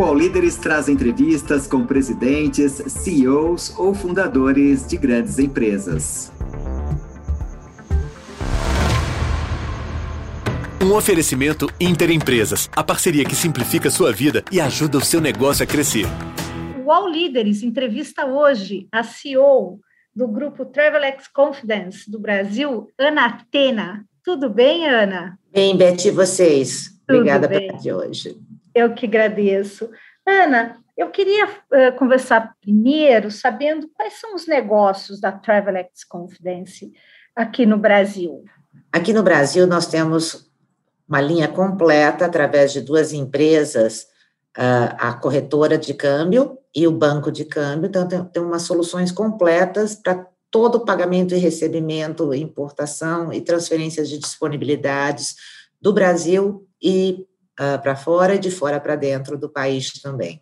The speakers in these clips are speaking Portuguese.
O All Líderes traz entrevistas com presidentes, CEOs ou fundadores de grandes empresas. Um oferecimento Interempresas, a parceria que simplifica sua vida e ajuda o seu negócio a crescer. O All Líderes entrevista hoje a CEO do grupo Travelex Confidence do Brasil, Ana Atena. Tudo bem, Ana? Bem, Beth, e vocês? Tudo Obrigada bem. pela de hoje. Eu que agradeço. Ana, eu queria uh, conversar primeiro sabendo quais são os negócios da Travelex Confidence aqui no Brasil. Aqui no Brasil, nós temos uma linha completa através de duas empresas, uh, a corretora de câmbio e o banco de câmbio. Então, tem, tem umas soluções completas para todo o pagamento e recebimento, importação e transferências de disponibilidades do Brasil e uh, para fora e de fora para dentro do país também.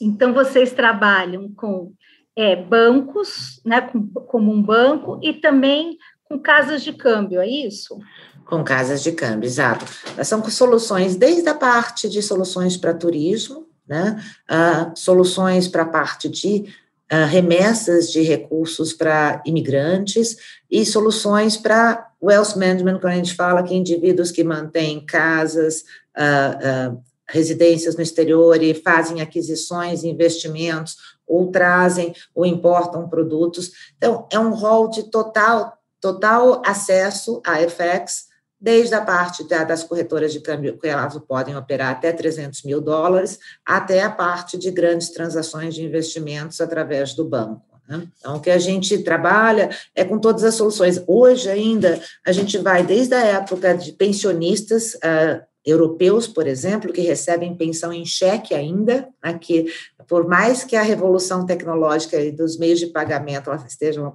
Então, vocês trabalham com é, bancos, né, com, como um banco, e também com casas de câmbio, é isso? Com casas de câmbio, exato. São soluções desde a parte de soluções para turismo, né, uh, soluções para a parte de uh, remessas de recursos para imigrantes e soluções para wealth management, quando a gente fala que indivíduos que mantêm casas, uh, residências no exterior e fazem aquisições, investimentos, ou trazem ou importam produtos. Então, é um rol de total, total acesso a FX, desde a parte da, das corretoras de câmbio, que elas podem operar até 300 mil dólares, até a parte de grandes transações de investimentos através do banco. Né? Então, o que a gente trabalha é com todas as soluções. Hoje ainda, a gente vai desde a época de pensionistas, uh, europeus, por exemplo, que recebem pensão em cheque ainda, aqui, por mais que a revolução tecnológica e dos meios de pagamento estejam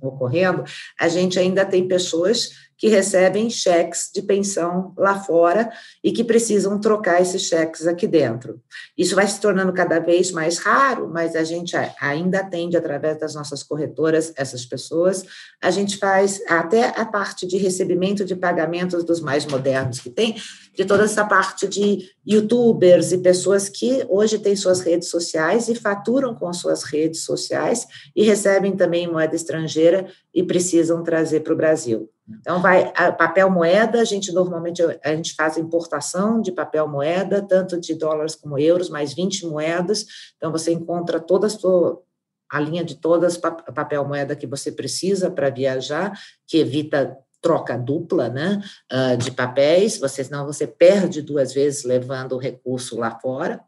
ocorrendo, a gente ainda tem pessoas que recebem cheques de pensão lá fora e que precisam trocar esses cheques aqui dentro. Isso vai se tornando cada vez mais raro, mas a gente ainda atende através das nossas corretoras essas pessoas. A gente faz até a parte de recebimento de pagamentos dos mais modernos que tem, de toda essa parte de youtubers e pessoas que hoje têm suas redes sociais e faturam com suas redes sociais e recebem também moeda estrangeira e precisam trazer para o Brasil. Então, vai papel moeda, a gente normalmente a gente faz importação de papel moeda, tanto de dólares como euros, mais 20 moedas. Então, você encontra toda a sua a linha de todas papel moeda que você precisa para viajar, que evita troca dupla, né, uh, de papéis, você senão você perde duas vezes levando o recurso lá fora.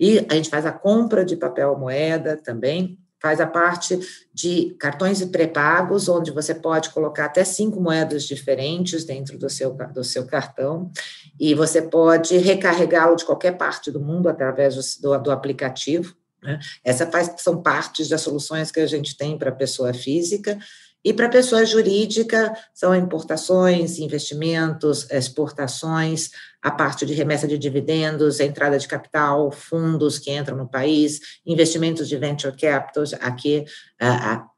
E a gente faz a compra de papel moeda também, faz a parte de cartões pré-pagos, onde você pode colocar até cinco moedas diferentes dentro do seu, do seu cartão, e você pode recarregá-lo de qualquer parte do mundo através do, do aplicativo. Né? Essas são partes das soluções que a gente tem para a pessoa física, e para pessoa jurídica, são importações, investimentos, exportações, a parte de remessa de dividendos, entrada de capital, fundos que entram no país, investimentos de venture capital aqui,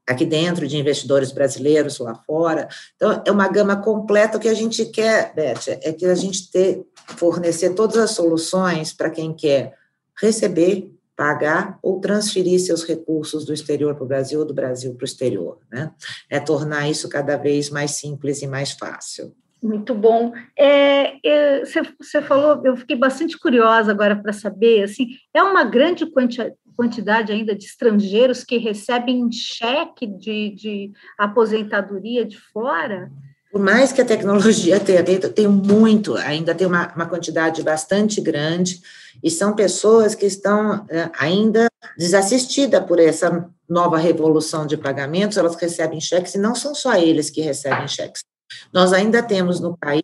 aqui dentro, de investidores brasileiros lá fora. Então, é uma gama completa. O que a gente quer, Beth, é que a gente ter, fornecer todas as soluções para quem quer receber pagar ou transferir seus recursos do exterior para o Brasil ou do Brasil para o exterior, né? É tornar isso cada vez mais simples e mais fácil. Muito bom. É, é, você, você falou, eu fiquei bastante curiosa agora para saber, assim, é uma grande quanti, quantidade ainda de estrangeiros que recebem cheque de, de aposentadoria de fora? Por mais que a tecnologia tenha feito, tem muito, ainda tem uma, uma quantidade bastante grande, e são pessoas que estão é, ainda desassistidas por essa nova revolução de pagamentos, elas recebem cheques, e não são só eles que recebem cheques. Nós ainda temos no país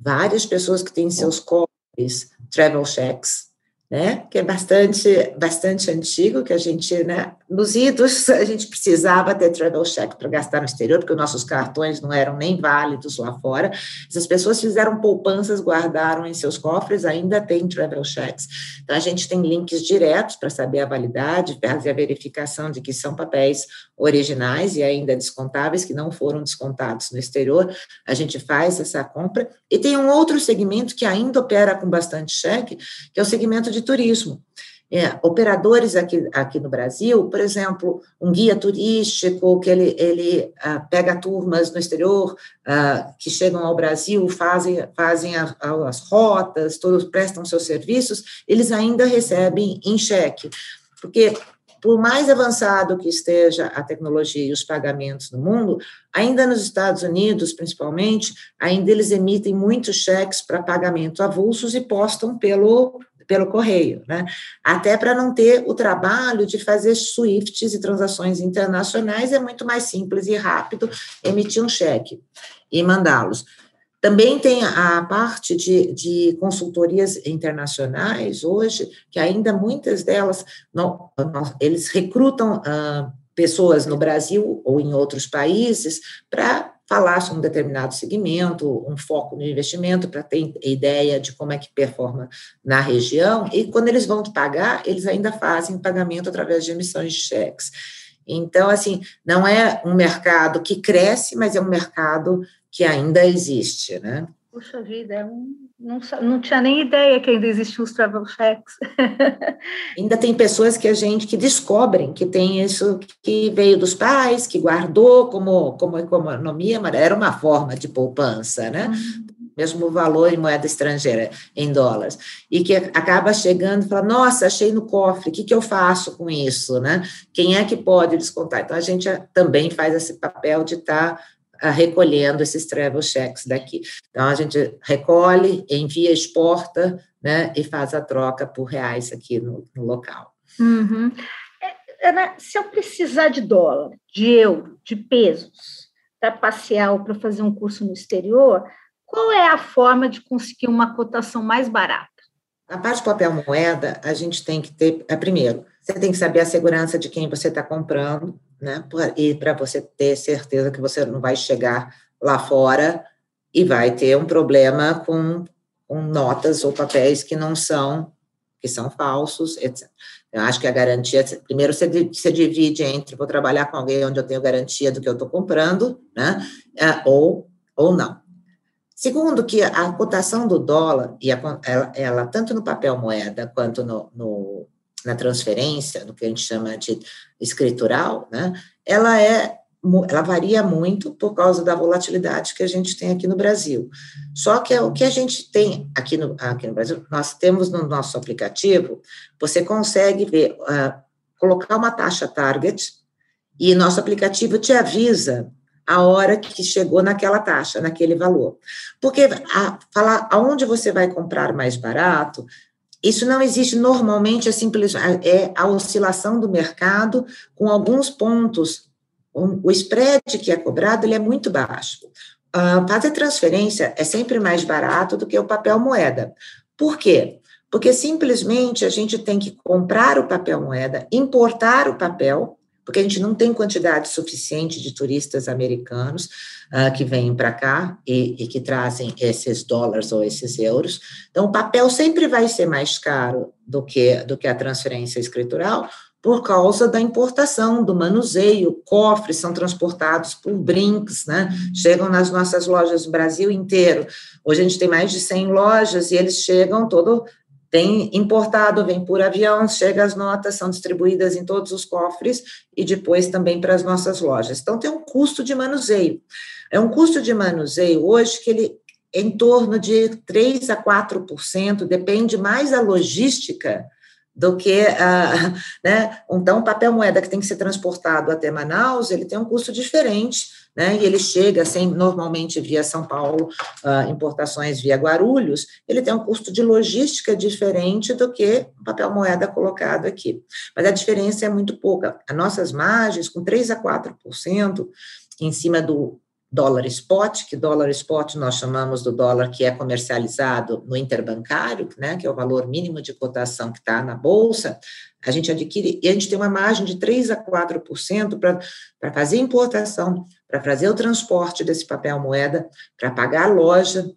várias pessoas que têm seus cofres travel checks, né, que é bastante, bastante antigo, que a gente, né, nos idos, a gente precisava ter travel check para gastar no exterior, porque os nossos cartões não eram nem válidos lá fora. Essas pessoas fizeram poupanças, guardaram em seus cofres, ainda tem travel checks. Então, a gente tem links diretos para saber a validade, fazer a verificação de que são papéis originais e ainda descontáveis, que não foram descontados no exterior. A gente faz essa compra. E tem um outro segmento que ainda opera com bastante cheque, que é o segmento de de turismo. É, operadores aqui, aqui no Brasil, por exemplo, um guia turístico que ele, ele ah, pega turmas no exterior ah, que chegam ao Brasil, fazem, fazem a, a, as rotas, todos prestam seus serviços, eles ainda recebem em cheque. Porque por mais avançado que esteja a tecnologia e os pagamentos no mundo, ainda nos Estados Unidos, principalmente, ainda eles emitem muitos cheques para pagamento avulsos e postam pelo pelo correio, né? Até para não ter o trabalho de fazer SWIFTs e transações internacionais, é muito mais simples e rápido emitir um cheque e mandá-los. Também tem a parte de, de, consultorias internacionais hoje, que ainda muitas delas, não, eles recrutam pessoas no Brasil ou em outros países para falar sobre um determinado segmento, um foco no investimento, para ter ideia de como é que performa na região, e quando eles vão pagar, eles ainda fazem pagamento através de emissões de cheques. Então, assim, não é um mercado que cresce, mas é um mercado que ainda existe, né? Puxa vida, um, não, não tinha nem ideia que ainda existiam os travel checks. ainda tem pessoas que a gente que descobrem que tem isso que veio dos pais, que guardou como, como economia, mas era uma forma de poupança, né? Uhum. Mesmo valor em moeda estrangeira, em dólares. E que acaba chegando e fala, nossa, achei no cofre, o que, que eu faço com isso, né? Quem é que pode descontar? Então, a gente também faz esse papel de estar tá recolhendo esses travel checks daqui. Então, a gente recolhe, envia, exporta, né, e faz a troca por reais aqui no, no local. Uhum. É, Ana, se eu precisar de dólar, de euro, de pesos, para passear ou para fazer um curso no exterior, qual é a forma de conseguir uma cotação mais barata? Na parte de papel moeda, a gente tem que ter, é, primeiro, você tem que saber a segurança de quem você está comprando, né? E para você ter certeza que você não vai chegar lá fora e vai ter um problema com, com notas ou papéis que não são, que são falsos, etc. Eu acho que a garantia, primeiro você, você divide entre vou trabalhar com alguém onde eu tenho garantia do que eu estou comprando, né? É, ou, ou não. Segundo, que a cotação do dólar, e a, ela, ela, tanto no papel moeda quanto no, no na transferência, no que a gente chama de escritural, né, ela é ela varia muito por causa da volatilidade que a gente tem aqui no Brasil. Só que é o que a gente tem aqui no, aqui no Brasil, nós temos no nosso aplicativo, você consegue ver, uh, colocar uma taxa target e nosso aplicativo te avisa a hora que chegou naquela taxa, naquele valor. Porque a, falar aonde você vai comprar mais barato isso não existe normalmente, é simples, é a oscilação do mercado com alguns pontos. O spread que é cobrado ele é muito baixo. Uh, fazer transferência é sempre mais barato do que o papel moeda. Por quê? Porque simplesmente a gente tem que comprar o papel moeda, importar o papel, porque a gente não tem quantidade suficiente de turistas americanos uh, que vêm para cá e, e, que trazem esses dólares ou esses euros. Então, o papel sempre vai ser mais caro do que, do que a transferência escritural, por causa da importação, do manuseio, cofres são transportados por brinks, né? Chegam nas nossas lojas no Brasil inteiro. Hoje a gente tem mais de 100 lojas e eles chegam todo Vem importado, vem por avião, chega as notas, são distribuídas em todos os cofres e depois também para as nossas lojas. Então, tem um custo de manuseio. É um custo de manuseio hoje que ele é em torno de 3 a 4%, depende mais da logística do que, uh, né, então, o papel moeda que tem que ser transportado até Manaus, ele tem um custo diferente né, e ele chega normalmente via São Paulo, uh, importações via Guarulhos, ele tem um custo de logística diferente do que papel moeda colocado aqui. Mas a diferença é muito pouca. As nossas margens, com 3 a 4% em cima do dólar spot, que dólar spot nós chamamos do dólar que é comercializado no interbancário, né, que é o valor mínimo de cotação que está na bolsa, a gente adquire, e a gente tem uma margem de 3 a 4% para fazer importação, para fazer o transporte desse papel moeda, para pagar a loja,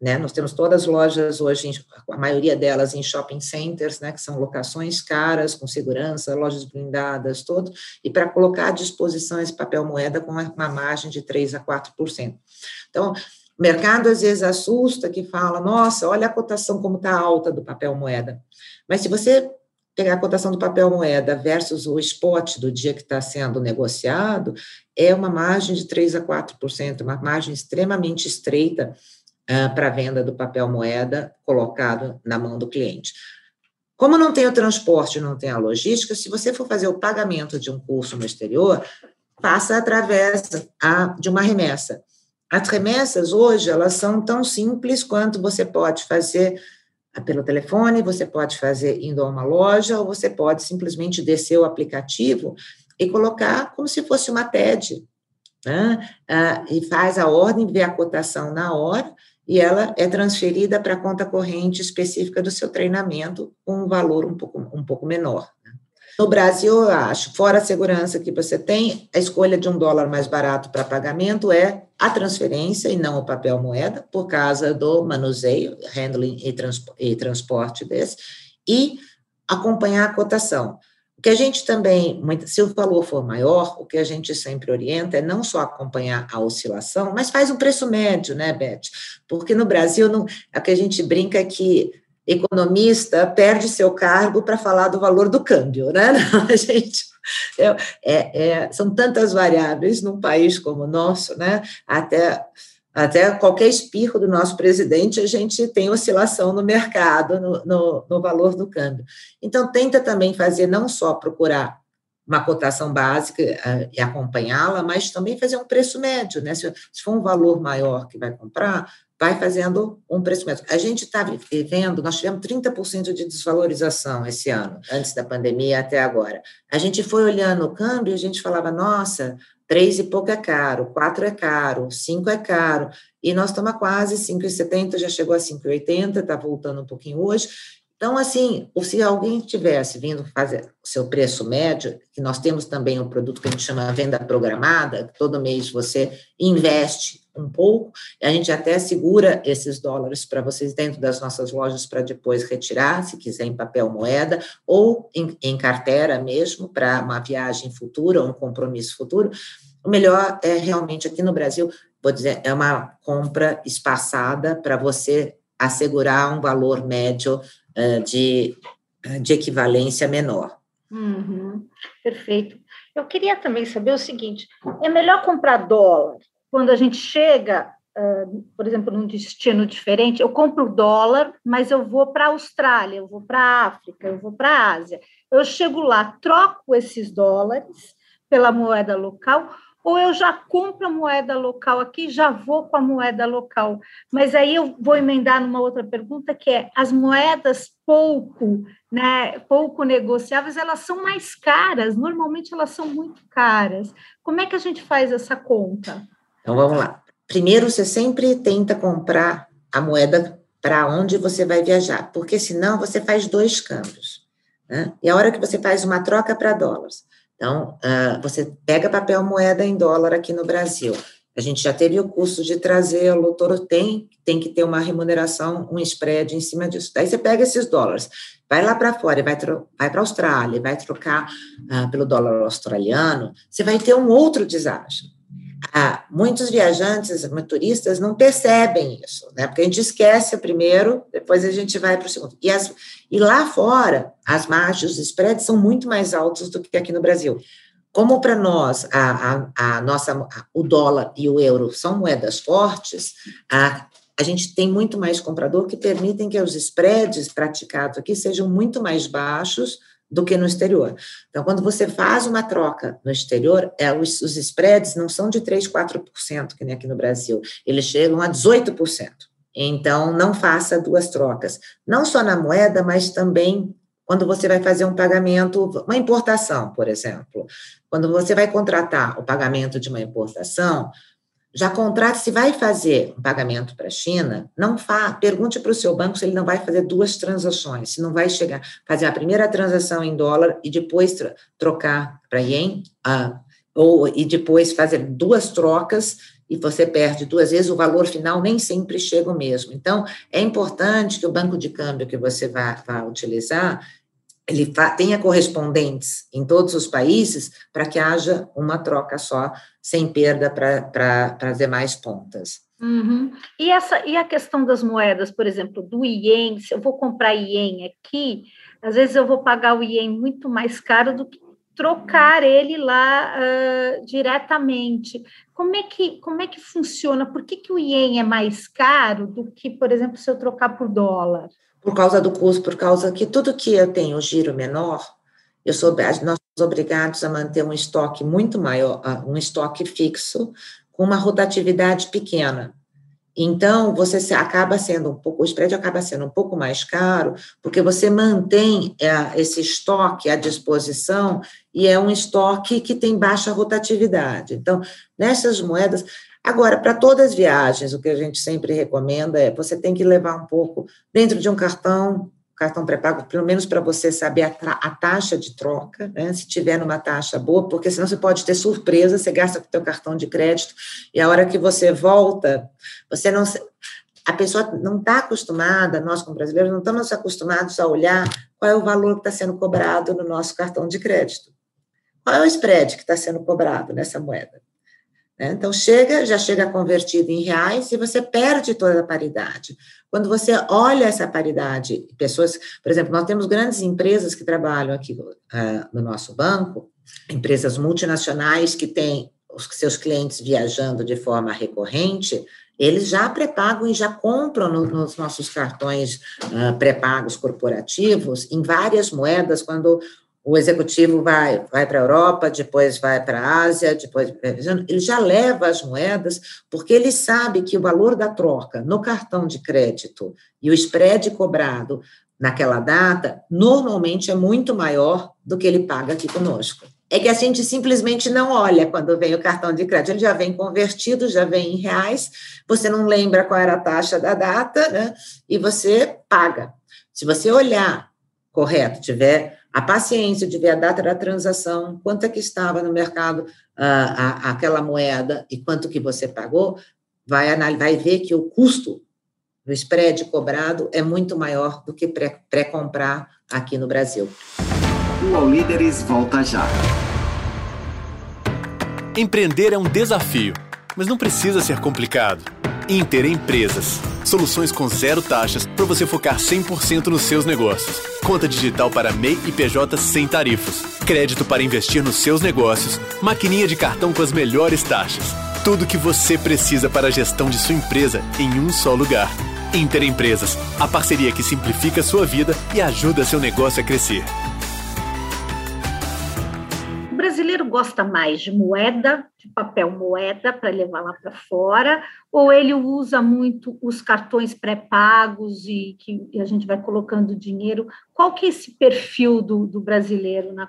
né? Nós temos todas as lojas hoje, a maioria delas em shopping centers, né? que são locações caras, com segurança, lojas blindadas, tudo, e para colocar à disposição esse papel moeda com uma margem de 3 a 4%. Então, O mercado às vezes assusta, que fala, nossa, olha a cotação como está alta do papel moeda. Mas se você pegar a cotação do papel moeda versus o spot do dia que está sendo negociado, é uma margem de 3 a 4%, uma margem extremamente estreita uh, para a venda do papel moeda colocado na mão do cliente. Como não tem o transporte, não tem a logística, se você for fazer o pagamento de um curso no exterior, passa através a, de uma remessa. As remessas hoje, elas são tão simples quanto você pode fazer pelo telefone, você pode fazer indo a uma loja, ou você pode simplesmente descer o aplicativo e colocar como se fosse uma TED, né? Ah, e faz a ordem, vê a cotação na hora, e ela é transferida para a conta corrente específica do seu treinamento, com um valor um pouco, um pouco menor. Né? No Brasil, eu acho, fora a segurança que você tem, a escolha de um dólar mais barato para pagamento é a transferência e não o papel moeda, por causa do manuseio, handling e, e transporte desse, e acompanhar a cotação. O que a gente também, se o valor for maior, o que a gente sempre orienta é não só acompanhar a oscilação, mas faz um preço médio, né, Beth? Porque no Brasil, não, é que a gente brinca que economista perde seu cargo para falar do valor do câmbio, né? Não, a gente, é, é, é, são tantas variáveis num país como o nosso, né? Até, até qualquer espirro do nosso presidente, a gente tem oscilação no mercado, no, no, no valor do câmbio. Então, tenta também fazer, não só procurar uma cotação básica uh, e acompanhá-la, mas também fazer um preço médio, né? Se, se, for um valor maior que vai comprar, vai fazendo um preço médio. A gente está vivendo, nós tivemos 30% de desvalorização esse ano, antes da pandemia até agora. A gente foi olhando o câmbio e a gente falava, nossa, três e pouco é caro, quatro é caro, cinco é caro, e nós estamos quase 5,70, já chegou a 5,80, está voltando um pouquinho hoje, então, assim, se alguém tivesse vindo fazer o seu preço médio, que nós temos também um produto que a gente chama venda programada, todo mês você investe um pouco, e a gente até segura esses dólares para vocês dentro das nossas lojas para depois retirar, se quiser em papel moeda, ou em, em carteira mesmo, para uma viagem futura, um compromisso futuro. O melhor é realmente aqui no Brasil, vou dizer, é uma compra espaçada para você assegurar um valor médio de, de equivalência menor. Uhum, perfeito. Eu queria também saber o seguinte: é melhor comprar dólar quando a gente chega, uh, por exemplo, num destino diferente? Eu compro dólar, mas eu vou para a Austrália, eu vou para a África, eu vou para a Ásia. Eu chego lá, troco esses dólares pela moeda local, ou eu já compro a moeda local aqui, já vou com a moeda local. Mas aí eu vou emendar numa outra pergunta que é as moedas pouco, né, pouco negociáveis, elas são mais caras, normalmente elas são muito caras. Como é que a gente faz essa conta? Então vamos lá. Primeiro você sempre tenta comprar a moeda para onde você vai viajar, porque senão você faz dois câmbios. Né? E a hora que você faz uma troca para dólares, então, uh, você pega papel moeda em dólar aqui no Brasil. A gente já teve o custo de trazê-lo, todo tem, tem que ter uma remuneração, um spread em cima disso. Daí você pega esses dólares, vai lá para fora, vai, vai para a Austrália, vai trocar uh, pelo dólar australiano, você vai ter um outro deságio ah, muitos viajantes, turistas, não percebem isso, né? Porque a gente esquece o primeiro, depois a gente vai para o segundo. E, as, e lá fora, as margens, os spreads são muito mais altos do que aqui no Brasil. Como para nós a, a, a nossa, a, o dólar e o euro são moedas fortes, a, a gente tem muito mais comprador que permitem que os spreads praticados aqui sejam muito mais baixos do que no exterior. Então, quando você faz uma troca no exterior, é, os, os spreads não são de 3%, 4%, que nem aqui no Brasil, eles chegam a 18%. Então, não faça duas trocas, não só na moeda, mas também quando você vai fazer um pagamento, uma importação, por exemplo. Quando você vai contratar o pagamento de uma importação, já contrate, se vai fazer um pagamento para a China, não fa, pergunte para o seu banco se ele não vai fazer duas transações, se não vai chegar, fazer a primeira transação em dólar e depois trocar para ien, ah, ou e depois fazer duas trocas e você perde duas vezes, o valor final nem sempre chega o mesmo. Então, é importante que o banco de câmbio que você vai, vai utilizar ele tenha correspondentes em todos os países para que haja uma troca só, sem perda para as demais pontas. Uhum. E, essa, e a questão das moedas, por exemplo, do ien, se eu vou comprar ien aqui, às vezes eu vou pagar o ien muito mais caro do que trocar ele lá uh, diretamente. Como é, que, como é que funciona? Por que, que o ien é mais caro do que, por exemplo, se eu trocar por dólar? Por causa do custo, por causa que tudo que eu tenho giro menor, eu sou, nós somos obrigados a manter um estoque muito maior, ah, um estoque fixo, com uma rotatividade pequena. Então, você acaba sendo um pouco, o spread acaba sendo um pouco mais caro, porque você mantém é, esse estoque à disposição e é um estoque que tem baixa rotatividade. Então, nessas moedas. Agora, para todas as viagens, o que a gente sempre recomenda é você tem que levar um pouco dentro de um cartão cartão pré-pago, pelo menos para você saber a, a, taxa de troca, né? se tiver numa taxa boa, porque senão você pode ter surpresa, você gasta com o teu cartão de crédito e a hora que você volta, você não a pessoa não está acostumada, nós como brasileiros não estamos acostumados a olhar qual é o valor que está sendo cobrado no nosso cartão de crédito. Qual é o spread que está sendo cobrado nessa moeda? Né? Então, chega, já chega convertido em reais e você perde toda a paridade. Quando você olha essa paridade, pessoas, por exemplo, nós temos grandes empresas que trabalham aqui uh, no nosso banco, empresas multinacionais que têm os seus clientes viajando de forma recorrente, eles já pré-pagam e já compram no, nos nossos cartões uh, pré-pagos corporativos em várias moedas, quando o executivo vai, vai para a Europa, depois vai para a Ásia, depois ele já leva as moedas, porque ele sabe que o valor da troca no cartão de crédito e o spread cobrado naquela data normalmente é muito maior do que ele paga aqui conosco. É que a gente simplesmente não olha quando vem o cartão de crédito, ele já vem convertido, já vem em reais, você não lembra qual era a taxa da data, né? E você paga. Se você olhar correto, tiver a paciência de ver a data da transação, quanto é que estava no mercado uh, a, aquela moeda e quanto que você pagou, vai, vai ver que o custo do spread cobrado é muito maior do que pré-comprar aqui no Brasil. O All Líderes volta já. Empreender é um desafio, mas não precisa ser complicado. Inter Empresas. Soluções com zero taxas para você focar 100% nos seus negócios. Conta digital para MEI e PJ sem tarifas. Crédito para investir nos seus negócios. Maquininha de cartão com as melhores taxas. Tudo o que você precisa para a gestão de sua empresa em um só lugar. Inter Empresas, a parceria que simplifica a sua vida e ajuda seu negócio a crescer brasileiro gosta mais de moeda, de papel moeda para levar lá para fora, ou ele usa muito os cartões pré-pagos e que a gente vai colocando dinheiro? Qual que é esse perfil do, do brasileiro na,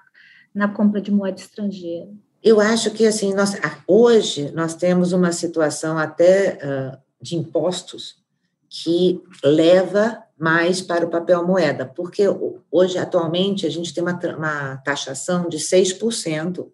na compra de moeda estrangeira? Eu acho que assim nós, hoje nós temos uma situação até uh, de impostos que leva mais para o papel moeda, porque hoje, atualmente, a gente tem uma, uma taxação de 6%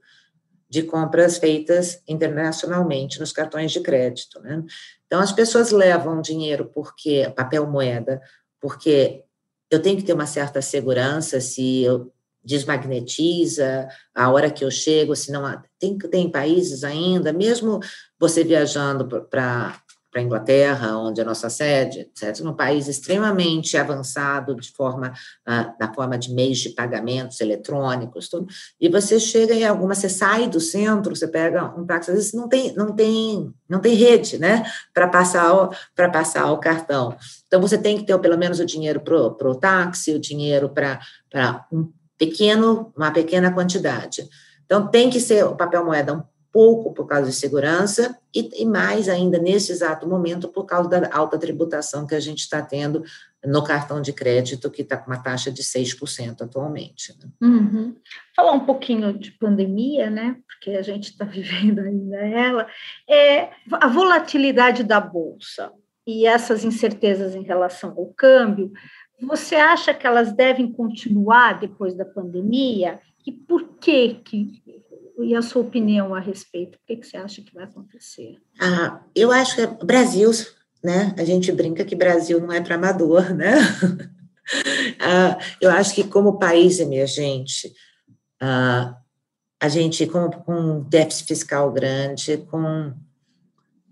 de compras feitas internacionalmente nos cartões de crédito. Né? Então, as pessoas levam dinheiro porque papel moeda, porque eu tenho que ter uma certa segurança se eu desmagnetiza a hora que eu chego, se não tem tem países ainda, mesmo você viajando para para a Inglaterra, onde é a nossa sede, etc., num país extremamente avançado de forma, uh, na forma de meios de pagamentos eletrônicos, tudo, e você chega em alguma, você sai do centro, você pega um táxi, às vezes não tem, não tem, não tem rede, né, para passar o, passar o cartão. Então você tem que ter pelo menos o dinheiro para o táxi, o dinheiro para um pequeno, uma pequena quantidade. Então tem que ser o papel moeda um pouco por causa de segurança e, e, mais ainda nesse exato momento por causa da alta tributação que a gente está tendo no cartão de crédito, que está com uma taxa de 6% atualmente. Né? Uhum. Falar um pouquinho de pandemia, né? Porque a gente está vivendo ainda ela, é a volatilidade da Bolsa e essas incertezas em relação ao câmbio, você acha que elas devem continuar depois da pandemia? E por que, que e a sua opinião a respeito? O que, que você acha que vai acontecer? Ah, eu acho que é Brasil, né? A gente brinca que Brasil não é para amador, né? ah, eu acho que como país emergente, ah, a gente com, com um déficit fiscal grande, com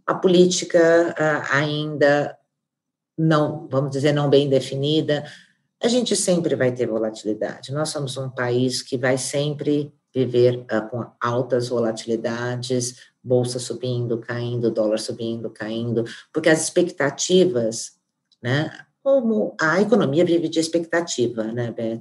a política uh, ainda não, vamos dizer, não bem definida, a gente sempre vai ter volatilidade. Nós somos um país que vai sempre viver uh, com altas volatilidades, bolsa subindo, caindo, dólar subindo, caindo, porque as expectativas, né? Como a economia vive de expectativa, né, Beth?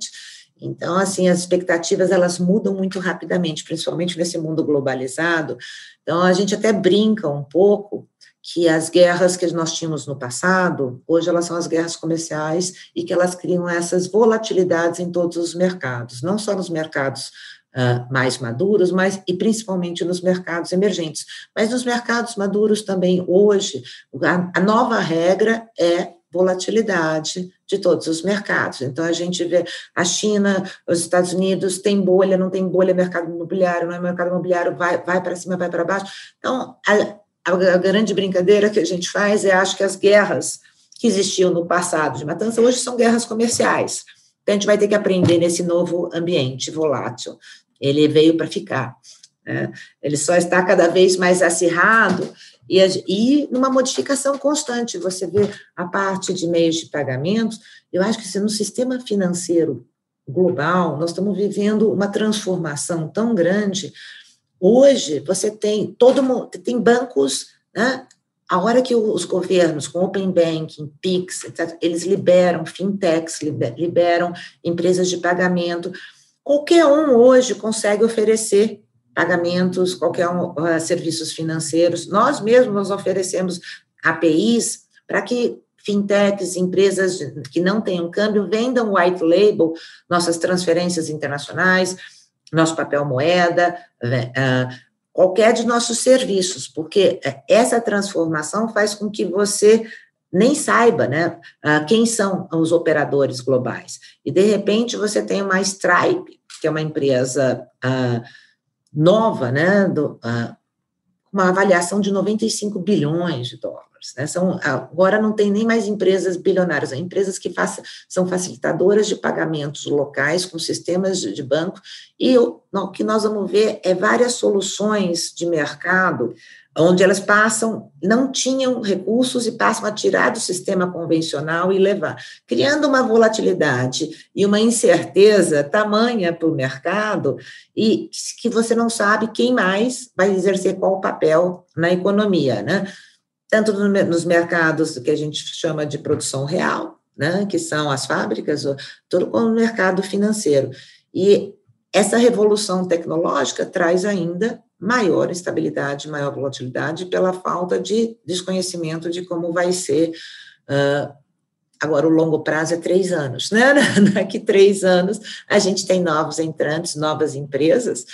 Então, assim, as expectativas elas mudam muito rapidamente, principalmente nesse mundo globalizado. Então, a gente até brinca um pouco que as guerras que nós tínhamos no passado, hoje elas são as guerras comerciais e que elas criam essas volatilidades em todos os mercados, não só nos mercados uh, mais maduros, mas e principalmente nos mercados emergentes. Mas nos mercados maduros também, hoje, a, a nova regra é volatilidade de todos os mercados. Então, a gente vê a China, os Estados Unidos, tem bolha, não tem bolha, mercado imobiliário, não é mercado imobiliário, vai, vai para cima, vai para baixo. Então, a, a grande brincadeira que a gente faz é, acho que as guerras que existiam no passado de matança, hoje são guerras comerciais. Então, a gente vai ter que aprender nesse novo ambiente volátil. Ele veio para ficar. Né? Ele só está cada vez mais acirrado e, e numa modificação constante. Você vê a parte de meios de pagamento, eu acho que se no sistema financeiro global, nós estamos vivendo uma transformação tão grande Hoje você tem todo mundo, tem bancos, né? A hora que os governos, com Open Banking, PIX, etc., eles liberam fintechs, liberam empresas de pagamento. Qualquer um hoje consegue oferecer pagamentos, qualquer um, uh, serviços financeiros. Nós mesmos oferecemos APIs para que fintechs, empresas que não tenham câmbio, vendam white label, nossas transferências internacionais, nosso papel moeda, ah, qualquer de nossos serviços, porque essa transformação faz com que você nem saiba né, ah, quem são os operadores globais. E, de repente, você tem uma Stripe, que é uma empresa uh, nova, né, do, uh, uma avaliação de 95 bilhões de dólares. Né? São, agora não tem nem mais empresas bilionárias, empresas que façam, são facilitadoras de pagamentos locais com sistemas de, de banco, e o, o que nós vamos ver é várias soluções de mercado onde elas passam, não tinham recursos e passam a tirar do sistema convencional e levar, criando uma volatilidade e uma incerteza tamanha para o mercado e que você não sabe quem mais vai exercer qual papel na economia, né? tanto nos mercados que a gente chama de produção real, né, que são as fábricas, todo no mercado financeiro. E essa revolução tecnológica traz ainda maior instabilidade, maior volatilidade, pela falta de desconhecimento de como vai ser. Uh, agora, o longo prazo é três anos, né? Daqui três anos, a gente tem novos entrantes, novas empresas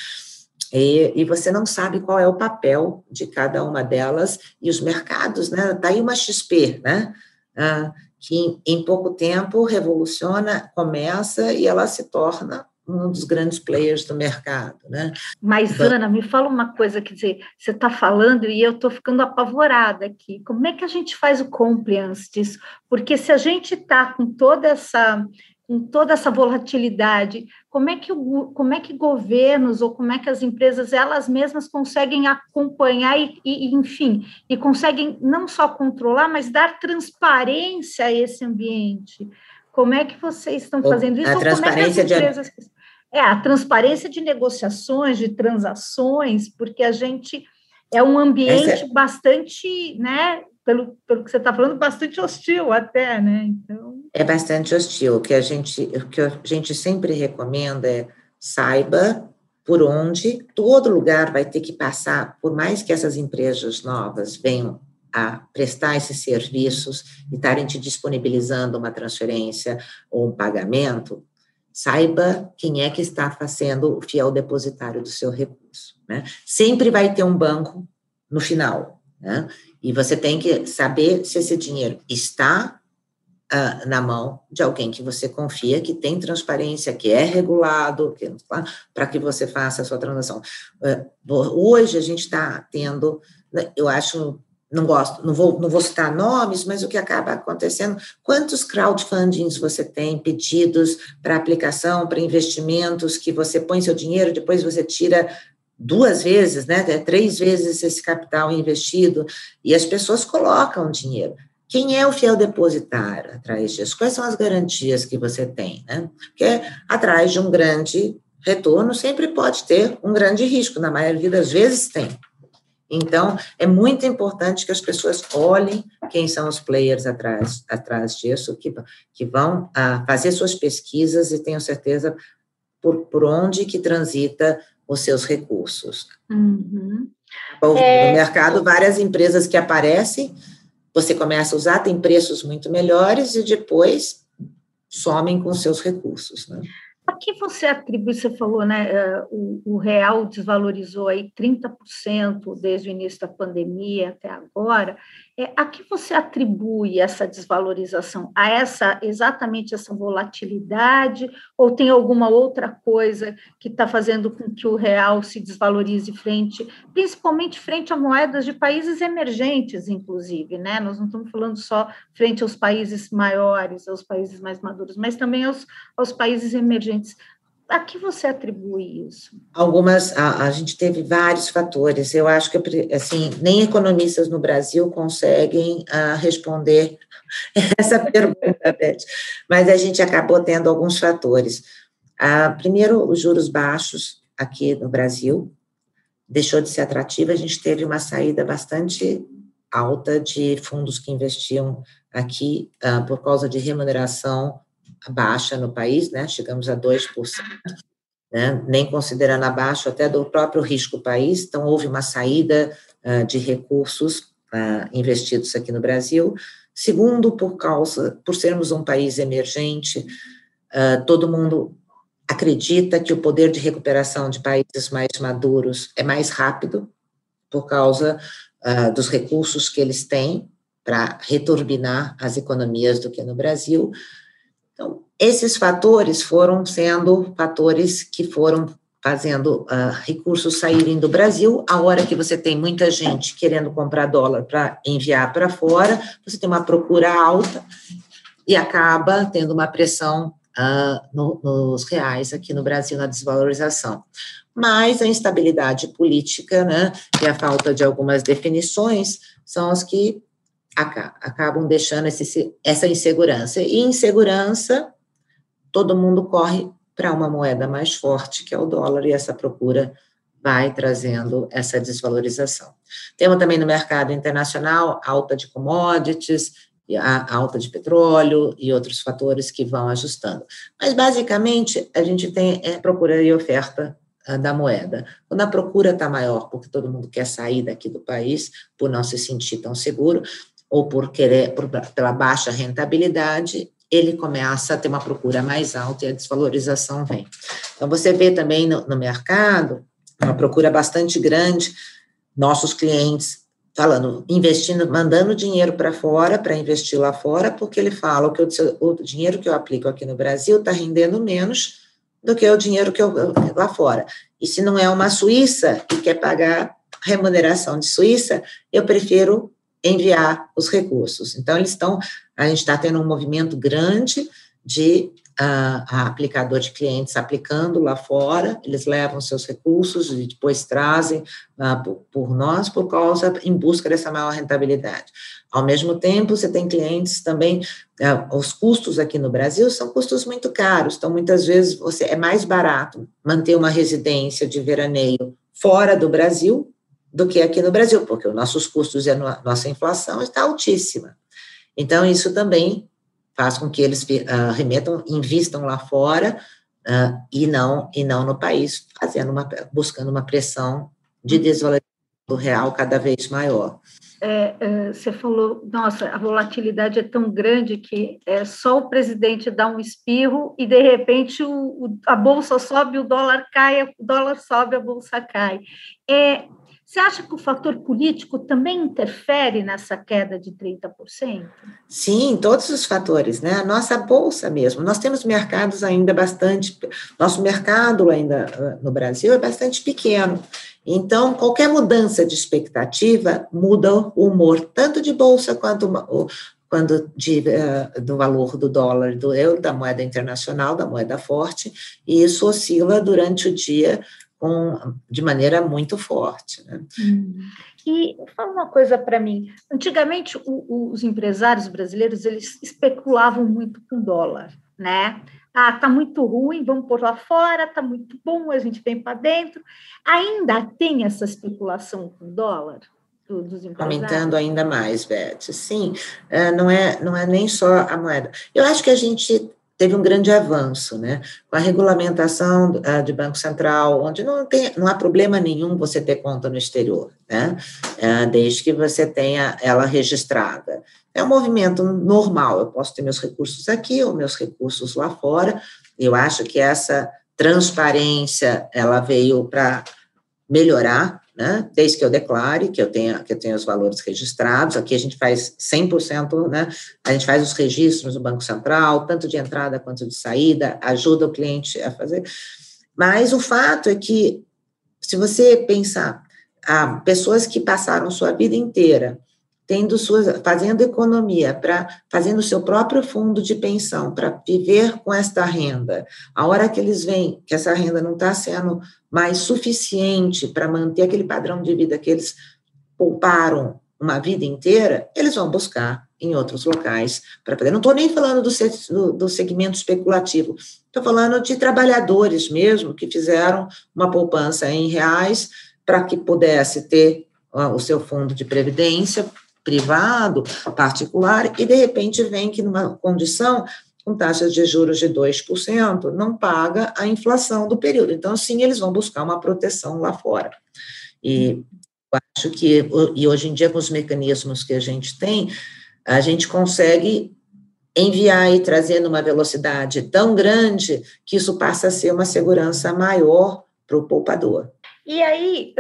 e, e, você não sabe qual é o papel de cada uma delas, e os mercados, né? Daí tá uma XP, né? Ah, que em, em, pouco tempo revoluciona, começa e ela se torna um dos grandes players do mercado, né? Mas, então, Ana, me fala uma coisa, quer dizer, você está falando e eu estou ficando apavorada aqui. Como é que a gente faz o compliance disso? Porque se a gente está com toda essa com toda essa volatilidade, como é que o, como é que governos ou como é que as empresas elas mesmas conseguem acompanhar e, e, enfim e conseguem não só controlar, mas dar transparência a esse ambiente? Como é que vocês estão fazendo isso? A transparência é empresas... é a transparência de negociações, de transações, porque a gente é um ambiente Essa... bastante, né, pelo, pelo que você está falando, bastante hostil até, né? Então... É bastante hostil. O que a gente, o que a gente sempre recomenda é saiba por onde todo lugar vai ter que passar, por mais que essas empresas novas venham a prestar esses serviços e estarem te disponibilizando uma transferência ou um pagamento, saiba quem é que está fazendo o fiel depositário do seu recurso. Né? Sempre vai ter um banco no final, né? E você tem que saber se esse dinheiro está uh, na mão de alguém que você confia, que tem transparência, que é regulado, para que você faça a sua transação. Uh, hoje a gente está tendo, né, eu acho, não gosto, não vou, não vou citar nomes, mas o que acaba acontecendo, quantos crowdfundings você tem, pedidos para aplicação, para investimentos, que você põe seu dinheiro, depois você tira duas vezes, né, três vezes esse capital investido, e as pessoas colocam dinheiro. Quem é o fiel depositário atrás disso? Quais são as garantias que você tem? Né? Porque atrás de um grande retorno sempre pode ter um grande risco, na maioria das vezes tem. Então, é muito importante que as pessoas olhem quem são os players atrás, atrás disso, que, que vão ah, fazer suas pesquisas e tenham certeza por, por onde que transita os seus recursos. Uhum. No é... mercado, várias empresas que aparecem, você começa a usar, tem preços muito melhores e depois somem com seus recursos. Né? A que você atribui, você falou, né, eh, o, o, real desvalorizou aí 30% desde o início da pandemia até agora, é, a que você atribui essa desvalorização? A essa, exatamente essa volatilidade, ou tem alguma outra coisa que está fazendo com que o real se desvalorize frente, principalmente frente a moedas de países emergentes, inclusive, né, nós não estamos falando só frente aos países maiores, aos países mais maduros, mas também aos, aos países emergentes a que você atribui isso? Algumas, a, a, gente teve vários fatores. Eu acho que, assim, nem economistas no Brasil conseguem uh, responder essa pergunta, Beth. Mas a gente acabou tendo alguns fatores. Uh, primeiro, os juros baixos aqui no Brasil deixou de ser atrativo. A gente teve uma saída bastante alta de fundos que investiam aqui uh, por causa de remuneração baixa no país, né? Chegamos a 2%, né? Nem considerando abaixo até do próprio risco país. Então, houve uma saída uh, de recursos uh, investidos aqui no Brasil. Segundo, por causa, por sermos um país emergente, uh, todo mundo acredita que o poder de recuperação de países mais maduros é mais rápido, por causa dos recursos que eles têm para returbinar as economias do que no Brasil. Então, esses fatores foram sendo fatores que foram fazendo uh, recursos saírem do Brasil. A hora que você tem muita gente querendo comprar dólar para enviar para fora, você tem uma procura alta e acaba tendo uma pressão uh, no, nos reais aqui no Brasil na desvalorização. Mas a instabilidade política né, e a falta de algumas definições são as que acabam deixando esse, essa insegurança. E insegurança, todo mundo corre para uma moeda mais forte, que é o dólar, e essa procura vai trazendo essa desvalorização. Temos também no mercado internacional alta de commodities, a alta de petróleo e outros fatores que vão ajustando. Mas, basicamente, a gente tem é, procura e oferta ah, da moeda. Quando a procura está maior, porque todo mundo quer sair daqui do país por não se sentir tão seguro, ou por querer, por, pela baixa rentabilidade, ele começa a ter uma procura mais alta e a desvalorização vem. Então, você vê também no, no mercado uma procura bastante grande, nossos clientes falando, investindo, mandando dinheiro para fora, para investir lá fora, porque ele fala que o, o dinheiro que eu aplico aqui no Brasil está rendendo menos do que o dinheiro que eu lá fora. E se não é uma Suíça e quer pagar remuneração de Suíça, eu prefiro enviar os recursos. Então, eles estão, a gente está tendo um movimento grande de uh, aplicador de clientes aplicando lá fora, eles levam seus recursos e depois trazem uh, por, por, nós por causa, em busca dessa maior rentabilidade. Ao mesmo tempo, você tem clientes também, uh, os custos aqui no Brasil são custos muito caros, então muitas vezes você é mais barato manter uma residência de veraneio fora do Brasil do que aqui no Brasil, porque os nossos custos e a nossa inflação está altíssima. Então, isso também faz com que eles uh, remetam, invistam lá fora uh, e, não, e não no país, fazendo uma, buscando uma pressão de desvalorização do real cada vez maior. É, é, você falou, nossa, a volatilidade é tão grande que é só o presidente dá um espirro e de repente o, o, a bolsa sobe, o dólar cai, o dólar sobe, a bolsa cai. É, você acha que o fator político também interfere nessa queda de 30%? Sim, todos os fatores, né? A nossa bolsa mesmo. Nós temos mercados ainda bastante. Nosso mercado ainda ah, no Brasil é bastante pequeno. Então, qualquer mudança de expectativa muda o humor, tanto de bolsa quanto quando de, uh, do valor do dólar, do euro, da moeda internacional, da moeda forte, e isso oscila durante o dia com, de maneira muito forte. Né? Hum. E fala uma coisa para mim. Antigamente, o, os empresários brasileiros eles especulavam muito com dólar, né? Ah, tá muito ruim, vamos por lá fora, tá muito bom, a gente vem para dentro. Ainda tem essa especulação com dólar? Aumentando ainda mais, Beth. Sim, é, não é, não é nem só a moeda. Eu acho que a gente teve um grande avanço, né? Com a regulamentação uh, de Banco Central, onde não, tem, não há problema nenhum você ter conta no exterior, né? Uh, desde que você tenha ela registrada. É um movimento normal, eu posso ter meus recursos aqui ou meus recursos lá fora. Eu acho que essa transparência, ela veio para melhorar né? Desde que eu declare, que eu tenha, que eu tenha os valores registrados, aqui a gente faz 100%, né? A gente faz os registros no Banco Central, tanto de entrada quanto de saída, ajuda o cliente a fazer. Mas o fato é que, se você pensar, há pessoas que passaram sua vida inteira tendo suas, fazendo economia, para fazendo seu próprio fundo de pensão, para viver com esta renda. A hora que eles veem que essa renda não está sendo mais suficiente para manter aquele padrão de vida que eles pouparam uma vida inteira, eles vão buscar em outros locais para poder. Não estou nem falando do, do, do segmento especulativo, estou falando de trabalhadores mesmo que fizeram uma poupança em reais para que pudesse ter o seu fundo de previdência privado, particular, e de repente vem que numa condição com taxas de juros de 2%, não paga a inflação do período. Então, sim, eles vão buscar uma proteção lá fora. E acho que, e hoje em dia, com os mecanismos que a gente tem, a gente consegue enviar e trazer numa velocidade tão grande que isso passa a ser uma segurança maior para o poupador. E aí,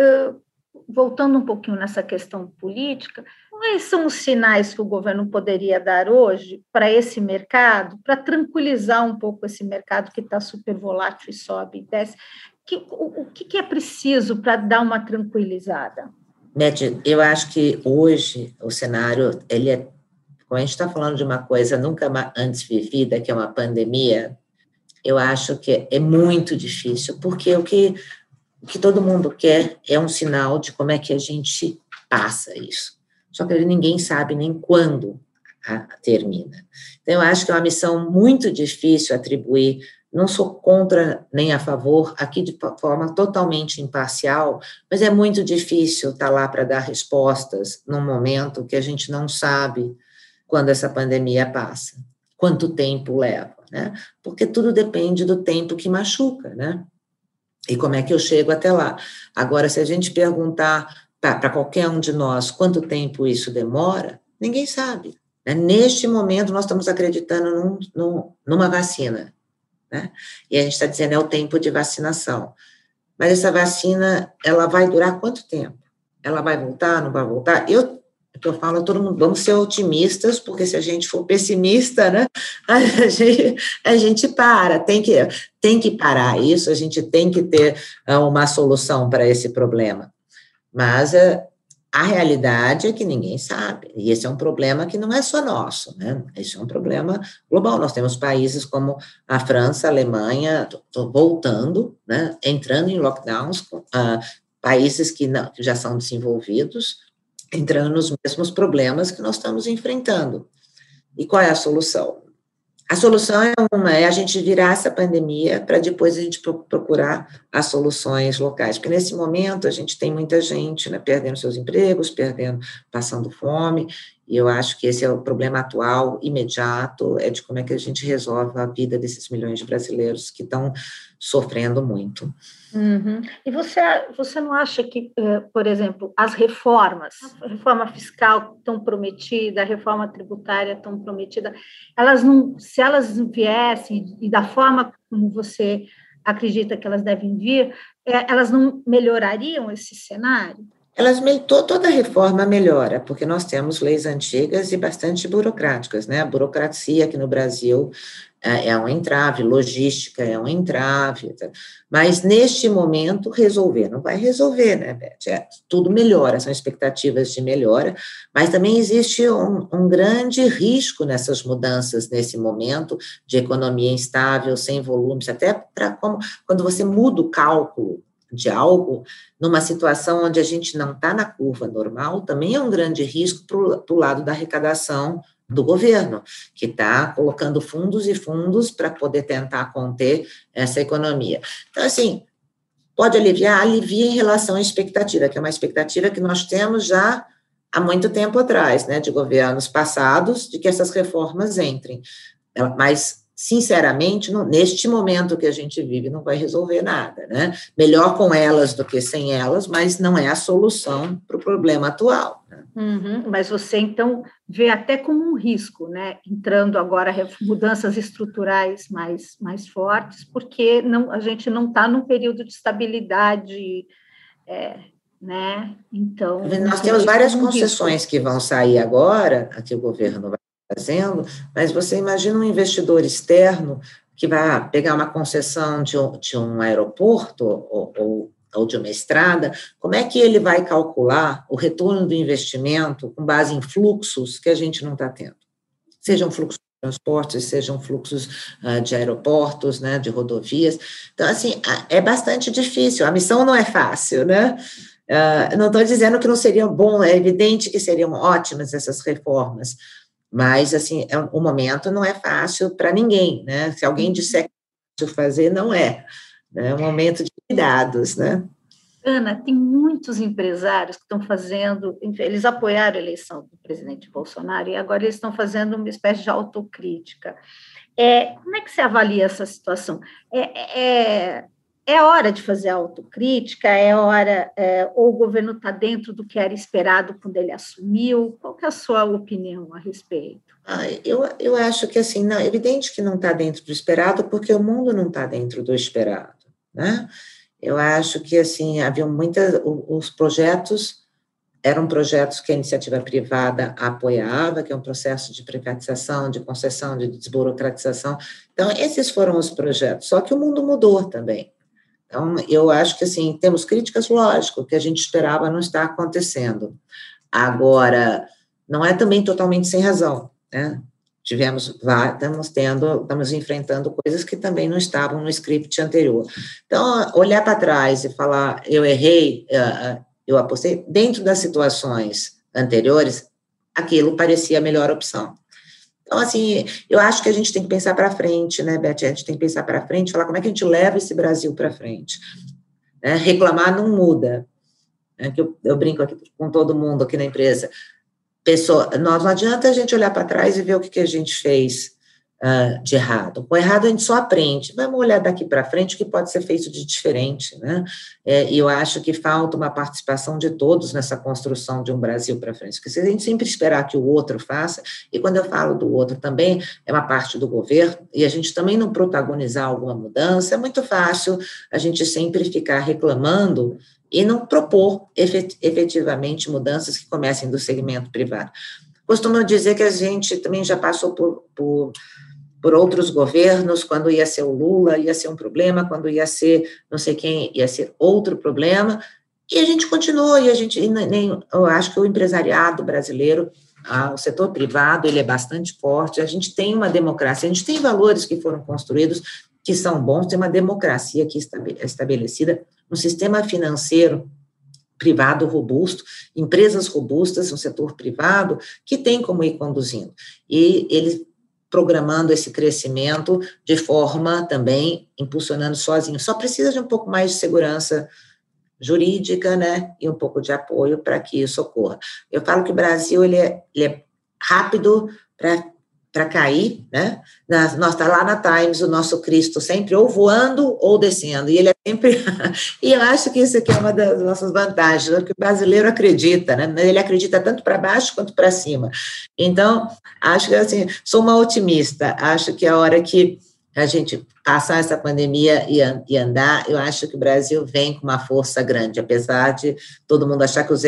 voltando um pouquinho nessa questão política, Quais são os sinais que o governo poderia dar hoje para esse mercado, para tranquilizar um pouco esse mercado que está super volátil e sobe e desce? Que, o, o que, é preciso para dar uma tranquilizada? Beth, eu acho que hoje o cenário, ele é, como a gente está falando de uma coisa nunca antes vivida, que é uma pandemia, eu acho que é muito difícil, porque o que, o que todo mundo quer é um sinal de como é que a gente passa isso só que ninguém sabe nem quando termina. Então, eu acho que é uma missão muito difícil atribuir, não sou contra nem a favor, aqui de forma totalmente imparcial, mas é muito difícil estar lá para dar respostas num momento que a gente não sabe quando essa pandemia passa, quanto tempo leva, né? Porque tudo depende do tempo que machuca, né? E como é que eu chego até lá? Agora, se a gente perguntar para qualquer um de nós quanto tempo isso demora, ninguém sabe. Né? Neste momento, nós estamos acreditando num, num, numa vacina. Né? E a gente está dizendo é o tempo de vacinação. Mas essa vacina, ela vai durar quanto tempo? Ela vai voltar, não vai voltar? Eu, é que eu falo, todo mundo, vamos ser otimistas, porque se a gente for pessimista, né, a gente, a gente para, tem que, tem que parar isso, a gente tem que ter ah, uma solução para esse problema. Mas a, eh, a realidade é que ninguém sabe, e esse é um problema que não é só nosso, né? Esse é um problema global. Nós temos países como a França, a Alemanha, voltando, né? Entrando em lockdowns, uh, países que, não, que já são desenvolvidos, entrando nos mesmos problemas que nós estamos enfrentando. E qual é a solução? A solução é uma, é a gente virar essa pandemia para depois a gente procurar as soluções locais, porque nesse momento a gente tem muita gente né, perdendo seus empregos, perdendo, passando fome, e eu acho que esse é o problema atual, imediato, é de como é que a gente resolve a vida desses milhões de brasileiros que estão sofrendo muito. Uhum. E você, você não acha que, eh, por exemplo, as reformas, a reforma fiscal tão prometida, a reforma tributária tão prometida, elas não, se elas viessem e da forma como você acredita que elas devem vir, eh, elas não melhorariam esse cenário? Elas, toda reforma melhora, porque nós temos leis antigas e bastante burocráticas, né? A burocracia aqui no Brasil é, é um entrave, logística é um entrave, mas neste momento resolver, não vai resolver, né, Beth? É, tudo melhora, são expectativas de melhora, mas também existe um, um grande risco nessas mudanças nesse momento de economia instável, sem volumes, até para como quando você muda o cálculo de algo numa situação onde a gente não está na curva normal, também é um grande risco para o lado da arrecadação do governo, que está colocando fundos e fundos para poder tentar conter essa economia. Então, assim, pode aliviar? Alivia em relação à expectativa, que é uma expectativa que nós temos já há muito tempo atrás, né, de governos passados, de que essas reformas entrem. Mas sinceramente, no, neste momento que a gente vive, não vai resolver nada, né? Melhor com elas do que sem elas, mas não é a solução para o problema atual. Né? Uhum, mas você, então, vê até como um risco, né? Entrando agora mudanças estruturais mais, mais fortes, porque não, a gente não está num período de estabilidade. É, né? Então. Nós temos várias concessões risco. que vão sair agora, que o governo vai fazendo, mas você imagina um investidor externo que vai pegar uma concessão de um, de um aeroporto ou, ou, ou, de uma estrada, como é que ele vai calcular o retorno do investimento com base em fluxos que a gente não está tendo? Sejam fluxos de transportes, sejam fluxos uh, de aeroportos, né, de rodovias. Então, assim, é bastante difícil, a missão não é fácil, né? Uh, não estou dizendo que não seria bom, é evidente que seriam ótimas essas reformas, mas, assim, é, o momento não é fácil para ninguém, né? Se alguém disser que é fácil fazer, não é. Né? É um momento de cuidados, né? Ana, tem muitos empresários que estão fazendo, eles apoiaram a eleição do presidente Bolsonaro e agora eles estão fazendo uma espécie de autocrítica. É, como é que você avalia essa situação? É, é, é hora de fazer autocrítica, é hora, é, ou o governo está dentro do que era esperado quando ele assumiu? Qual é a sua opinião a respeito? Ah, eu, eu acho que assim, não, é evidente que não está dentro do esperado, porque o mundo não está dentro do esperado, né? Eu acho que assim, havia muitas, os projetos eram projetos que a iniciativa privada apoiava, que é um processo de privatização, de concessão, de desburocratização. Então, esses foram os projetos. Só que o mundo mudou também. Então, eu acho que, assim, temos críticas, lógico, que a gente esperava não está acontecendo. Agora, não é também totalmente sem razão, né? Tivemos, estamos tendo, estamos enfrentando coisas que também não estavam no script anterior. Então, olhar para trás e falar, eu errei, eh, eh, eu apostei, dentro das situações anteriores, aquilo parecia a melhor opção. Então, assim, eu acho que a gente tem que pensar para frente, né, Beth? A gente tem que pensar para frente, falar como é que a gente leva esse Brasil para frente. Né? Reclamar não muda. Né? Que eu, eu brinco aqui com todo mundo aqui na empresa. Pessoa, não, não adianta a gente olhar para trás e ver o que, que a gente fez uh, de errado. Com errado a gente só aprende. Vamos olhar daqui para frente o que pode ser feito de diferente, né? É, e eu acho que falta uma participação de todos nessa construção de um Brasil para frente. Porque se a gente sempre esperar que o outro faça, e quando eu falo do outro também, é uma parte do governo, e a gente também não protagonizar alguma mudança, é muito fácil a gente sempre ficar reclamando e não propor efetivamente mudanças que comecem do segmento privado. Costumo dizer que a gente também já passou por, por por outros governos, quando ia ser o Lula, ia ser um problema, quando ia ser não sei quem, ia ser outro problema, e a gente continuou, e a gente, nem, eu acho que o empresariado brasileiro, ah, o setor privado, ele é bastante forte, a gente tem uma democracia, a gente tem valores que foram construídos, que são bons, tem uma democracia aqui estabelecida, um sistema financeiro privado robusto, empresas robustas, um setor privado que tem como ir conduzindo. E eles programando esse crescimento de forma também impulsionando sozinho. Só precisa de um pouco mais de segurança jurídica, né, e um pouco de apoio para que isso ocorra. Eu falo que o Brasil ele é, ele é rápido para para cair, né? Nós está lá na Times o nosso Cristo sempre ou voando ou descendo, e ele é sempre. e eu acho que isso aqui é uma das nossas vantagens, é que o brasileiro acredita, né? Ele acredita tanto para baixo quanto para cima. Então, acho que assim, sou uma otimista, acho que a hora que a gente passar essa pandemia e, e, andar, eu acho que o Brasil vem com uma força grande, apesar de todo mundo achar que os,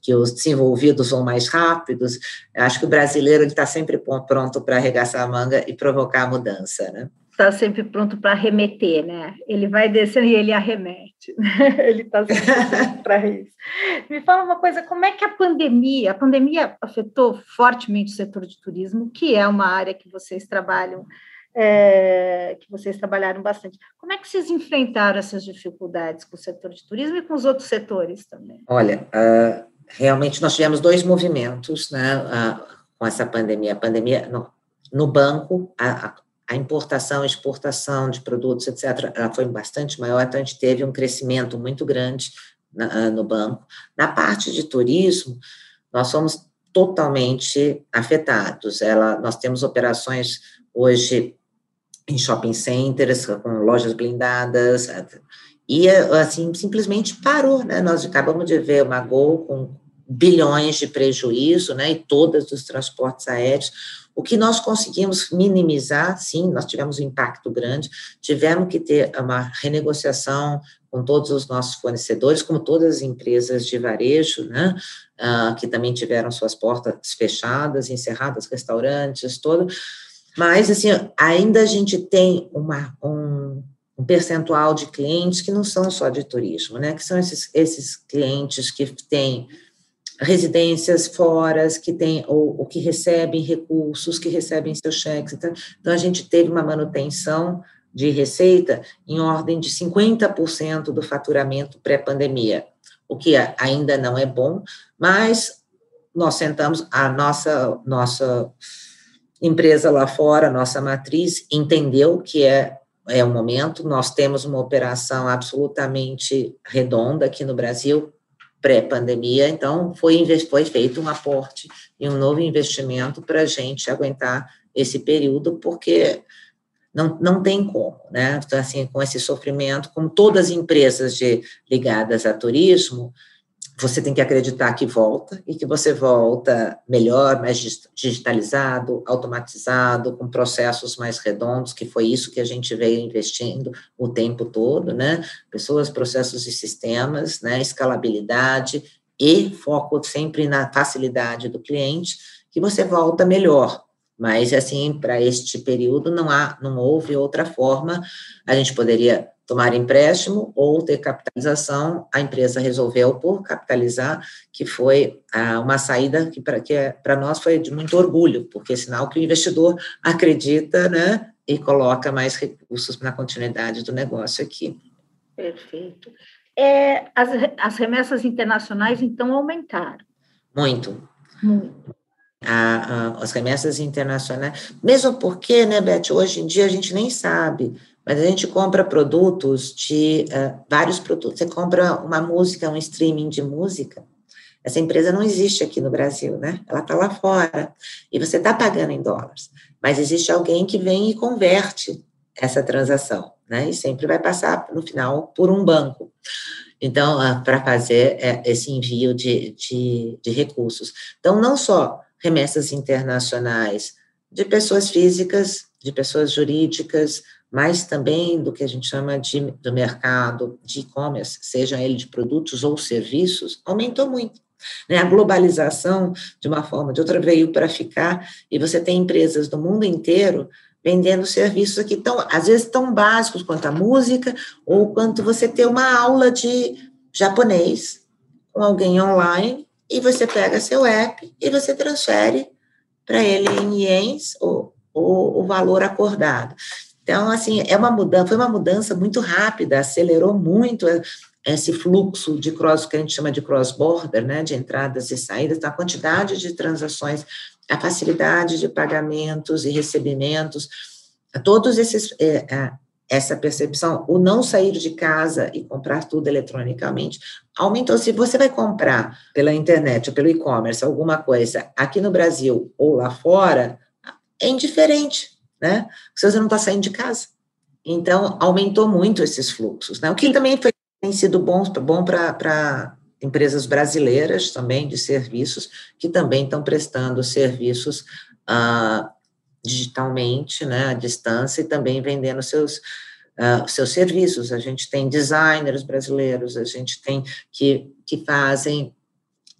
que os desenvolvidos são mais rápidos, acho que o brasileiro está sempre pronto para arregaçar a manga e provocar a mudança, né? Está sempre pronto para arremeter, né? Ele vai descendo e ele arremete, né? ele está sempre pronto para isso. Me fala uma coisa, como é que a pandemia, a pandemia afetou fortemente o setor de turismo, que é uma área que vocês trabalham é, que vocês trabalharam bastante. Como é que vocês enfrentaram essas dificuldades com o setor de turismo e com os outros setores também? Olha, uh, realmente nós tivemos dois movimentos né, uh, com essa pandemia. A pandemia no, no banco, a, a importação, exportação de produtos, etc., ela foi bastante maior, então a gente teve um crescimento muito grande na, no banco. Na parte de turismo, nós somos totalmente afetados. Ela, nós temos operações hoje em shopping centers, com lojas blindadas, e assim simplesmente parou, né? Nós acabamos de ver uma Gol com bilhões de prejuízo, né? E todas os transportes aéreos. O que nós conseguimos minimizar, sim, nós tivemos um impacto grande, tivemos que ter uma renegociação com todos os nossos fornecedores, como todas as empresas de varejo, né, uh, que também tiveram suas portas fechadas, encerradas, restaurantes, todo. Mas, assim, ainda a gente tem uma, um, um percentual de clientes que não são só de turismo, né, que são esses, esses clientes que têm residências fora, que têm ou, ou, que recebem recursos, que recebem seus cheques. Então, então, a gente teve uma manutenção de receita em ordem de 50% do faturamento pré-pandemia, o que ainda não é bom, mas nós sentamos, a nossa, nossa empresa lá fora, nossa matriz, entendeu que é, é o momento, nós temos uma operação absolutamente redonda aqui no Brasil, pré-pandemia, então foi, foi feito um aporte e um novo investimento para a gente aguentar esse período, porque não, não tem como, né? Então, assim, com esse sofrimento, como todas as empresas de, ligadas a turismo, você tem que acreditar que volta e que você volta melhor, mais digitalizado, automatizado, com processos mais redondos, que foi isso que a gente veio investindo o tempo todo, né? Pessoas, processos e sistemas, né? Escalabilidade e foco sempre na facilidade do cliente, que você volta melhor, mas, assim, para este período não há, não houve outra forma. A gente poderia tomar empréstimo ou ter capitalização. A empresa resolveu por capitalizar, que foi ah, uma saída que para que é, para nós foi de muito orgulho, porque é sinal que o investidor acredita, né, e coloca mais recursos na continuidade do negócio aqui. Perfeito. É, as, as remessas internacionais, então, aumentaram? Muito. Muito a, a, as remessas internacionais, mesmo porque, né, Beth, hoje em dia a gente nem sabe, mas a gente compra produtos de uh, vários produtos. Você compra uma música, um streaming de música, essa empresa não existe aqui no Brasil, né? Ela está lá fora e você está pagando em dólares, mas existe alguém que vem e converte essa transação, né? E sempre vai passar no final por um banco. Então, uh, para fazer uh, esse envio de, de, de recursos. Então, não só remessas internacionais de pessoas físicas, de pessoas jurídicas, mas também do que a gente chama de do mercado de e-commerce, seja ele de produtos ou serviços, aumentou muito. Né? A globalização, de uma forma ou de outra, veio para ficar, e você tem empresas do mundo inteiro vendendo serviços aqui tão, às vezes, tão básicos quanto a música, ou quanto você ter uma aula de japonês com alguém online e você pega seu app e você transfere para ele em ienes o, o, o valor acordado. Então, assim, é uma mudança, foi uma mudança muito rápida, acelerou muito esse fluxo de cross, que a gente chama de cross-border, né, de entradas e saídas, a quantidade de transações, a facilidade de pagamentos e recebimentos, todos esses, é, essa percepção, o não sair de casa e comprar tudo eletronicamente, aumentou. Se você vai comprar pela internet ou pelo e-commerce alguma coisa aqui no Brasil ou lá fora, é indiferente, né? Você não está saindo de casa. Então, aumentou muito esses fluxos, né? O que também foi, tem sido bom, bom para empresas brasileiras também de serviços, que também estão prestando serviços ah, digitalmente, né, à distância, e também vendendo seus, uh, seus serviços. A gente tem designers brasileiros, a gente tem que, que fazem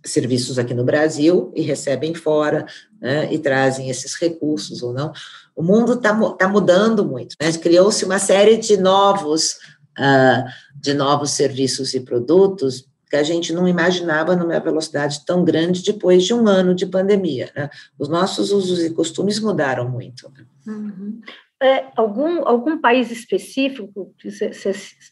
serviços aqui no Brasil e recebem fora, né, e trazem esses recursos ou não. O mundo está tá mudando muito, né? criou-se uma série de novos, uh, de novos serviços e produtos que a gente não imaginava numa velocidade tão grande depois de um ano de pandemia. Né? Os nossos usos e costumes mudaram muito. Uhum. É, algum, algum país específico que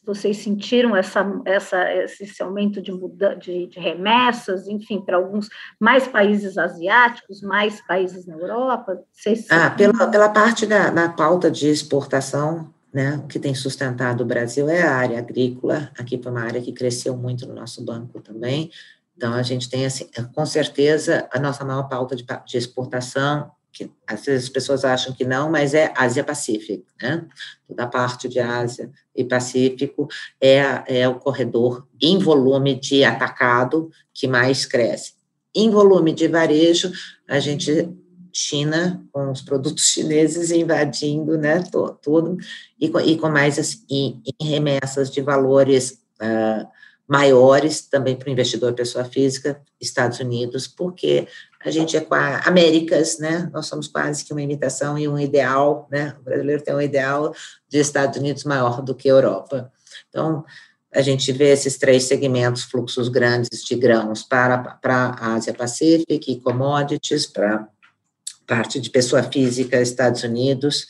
vocês sentiram essa, essa, esse aumento de, muda, de, de remessas, enfim, para alguns mais países asiáticos, mais países na Europa? Vocês... Ah, pela, pela parte da na pauta de exportação, né, o que tem sustentado o Brasil é a área agrícola, aqui foi uma área que cresceu muito no nosso banco também, então a gente tem, assim, com certeza, a nossa maior pauta de, de exportação que às vezes as pessoas acham que não, mas é Ásia-Pacífico, né? Toda parte de Ásia e Pacífico é, é o corredor em volume de atacado que mais cresce. Em volume de varejo, a gente China, com os produtos chineses invadindo, né, tudo, e, com, e com mais assim, em remessas de valores uh, maiores também para o investidor pessoa física, Estados Unidos, porque a gente é com a Américas, né? Nós somos quase que uma imitação e um ideal, né? O brasileiro tem um ideal de Estados Unidos maior do que a Europa. Então, a gente vê esses três segmentos, fluxos grandes de grãos para, para a Ásia Pacífica e commodities, para parte de pessoa física, Estados Unidos,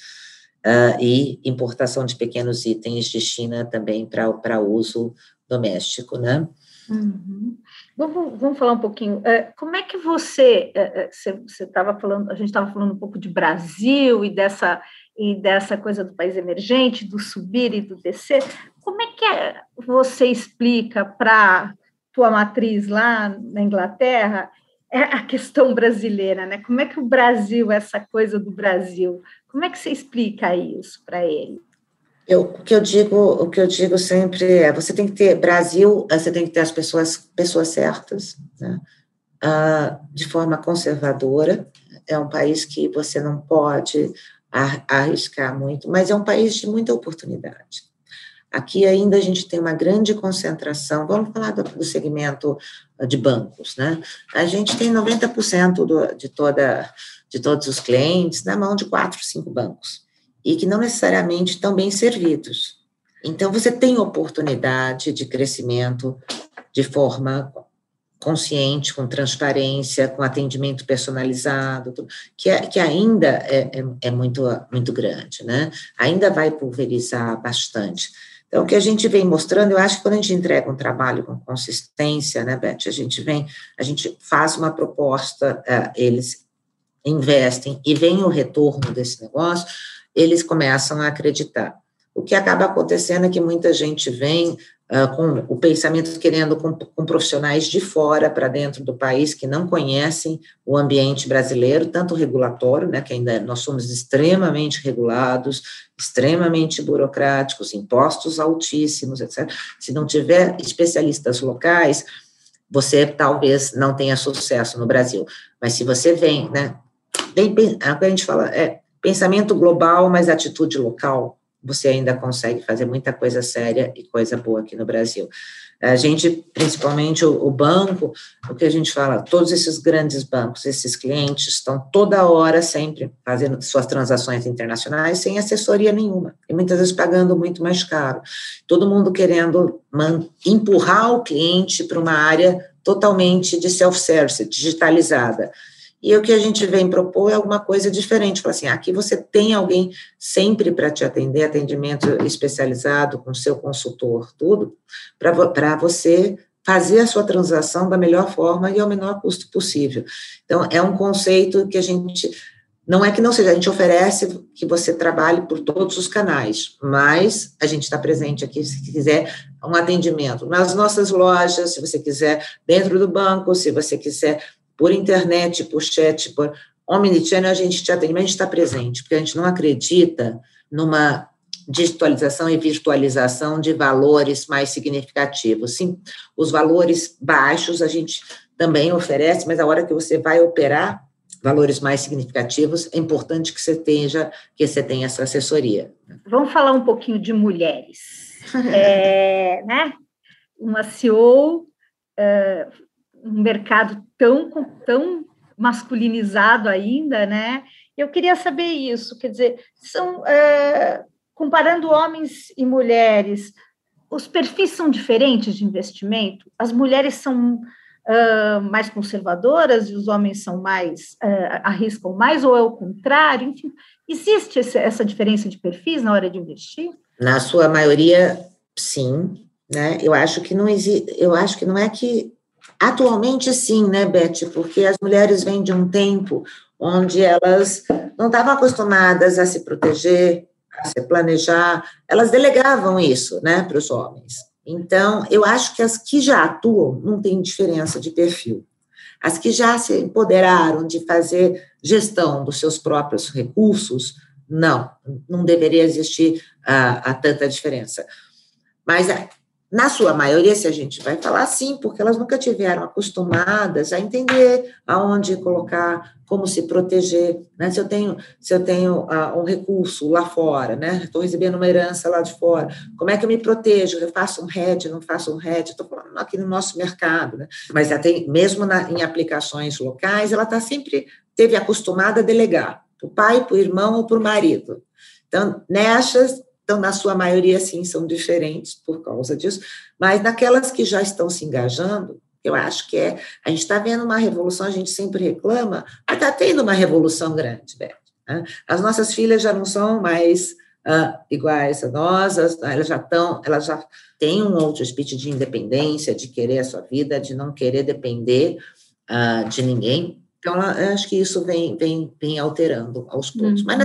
uh, e importação de pequenos itens de China também para uso doméstico, né? Uhum. Vamos, vamos, falar um pouquinho. É, como é que você, é, é, você estava falando, a gente estava falando um pouco de Brasil e dessa e dessa coisa do país emergente, do subir e do descer. Como é que é, você explica para tua matriz lá na Inglaterra é a questão brasileira, né? Como é que o Brasil, essa coisa do Brasil, como é que você explica isso para ele? Eu, o que eu digo, o que eu digo sempre é, você tem que ter Brasil, você tem que ter as pessoas, pessoas certas, né? Ah, de forma conservadora. É um país que você não pode arriscar muito, mas é um país de muita oportunidade. Aqui ainda a gente tem uma grande concentração. Vamos falar do, do segmento de bancos, né? A gente tem 90% do, de toda de todos os clientes na mão de quatro, cinco bancos e que não necessariamente estão bem servidos. Então, você tem oportunidade de crescimento de forma consciente, com transparência, com atendimento personalizado, que, é, que ainda é, é, é, muito, muito grande, né? Ainda vai pulverizar bastante. Então, o que a gente vem mostrando, eu acho que quando a gente entrega um trabalho com consistência, né, Beth, a gente vem, a gente faz uma proposta, uh, eles investem e vem o retorno desse negócio, eles começam a acreditar. O que acaba acontecendo é que muita gente vem uh, com o pensamento querendo com, com profissionais de fora para dentro do país que não conhecem o ambiente brasileiro, tanto regulatório, né, que ainda nós somos extremamente regulados, extremamente burocráticos, impostos altíssimos, etc. Se não tiver especialistas locais, você talvez não tenha sucesso no Brasil. Mas se você vem, né, bem, a gente fala, é, pensamento global, mas atitude local, você ainda consegue fazer muita coisa séria e coisa boa aqui no Brasil. A gente, principalmente o, o, banco, o que a gente fala, todos esses grandes bancos, esses clientes estão toda hora sempre fazendo suas transações internacionais sem assessoria nenhuma, e muitas vezes pagando muito mais caro. Todo mundo querendo empurrar o cliente para uma área totalmente de self-service, digitalizada. E o que a gente vem propor é alguma coisa diferente. Falar assim, aqui você tem alguém sempre para te atender, atendimento especializado com seu consultor, tudo, para você fazer a sua transação da melhor forma e ao menor custo possível. Então, é um conceito que a gente. Não é que não seja, a gente oferece que você trabalhe por todos os canais, mas a gente está presente aqui se quiser um atendimento nas nossas lojas, se você quiser dentro do banco, se você quiser por internet, por chat, por omnichannel, a gente te atende, mas a gente está presente, porque a gente não acredita numa digitalização e virtualização de valores mais significativos. Sim, os valores baixos a gente também oferece, mas a hora que você vai operar valores mais significativos, é importante que você tenha, que você tenha essa assessoria. Vamos falar um pouquinho de mulheres. é, né? Uma CEO é, um mercado tão, tão masculinizado ainda, né? Eu queria saber isso, quer dizer, são é, comparando homens e mulheres, os perfis são diferentes de investimento. As mulheres são mais conservadoras e os homens são mais, arriscam mais, ou é o contrário? Enfim, existe essa diferença de perfis na hora de investir? Na sua maioria, sim. Né? Eu acho que não existe, eu acho que não é que atualmente sim, né, Beth? Porque as mulheres vêm de um tempo onde elas não estavam acostumadas a se proteger, a se planejar, elas delegavam isso, né, para os homens. Então, eu acho que as que já atuam não tem diferença de perfil. As que já se empoderaram de fazer gestão dos seus próprios recursos, não, não deveria existir a, a tanta diferença. Mas na sua maioria, se a gente vai falar sim, porque elas nunca tiveram acostumadas a entender aonde colocar, como se proteger, né? Se eu tenho, se eu tenho uh, um recurso lá fora, né? Estou recebendo uma herança lá de fora, como é que eu me protejo? Eu faço um hedge, não faço um hedge? Estou falando aqui no nosso mercado, né? Mas tem, mesmo na, em aplicações locais, ela está sempre teve acostumada a delegar para o pai, para o irmão ou para o marido. Então, nessas então, na sua maioria, sim, são diferentes por causa disso, mas naquelas que já estão se engajando, eu acho que é. A gente está vendo uma revolução, a gente sempre reclama, mas está tendo uma revolução grande, Beth. Né? As nossas filhas já não são mais uh, iguais a nós, elas já estão, elas já têm um outro espírito de independência, de querer a sua vida, de não querer depender uh, de ninguém. Então, eu acho que isso vem, vem, vem alterando aos poucos. Uhum. Mas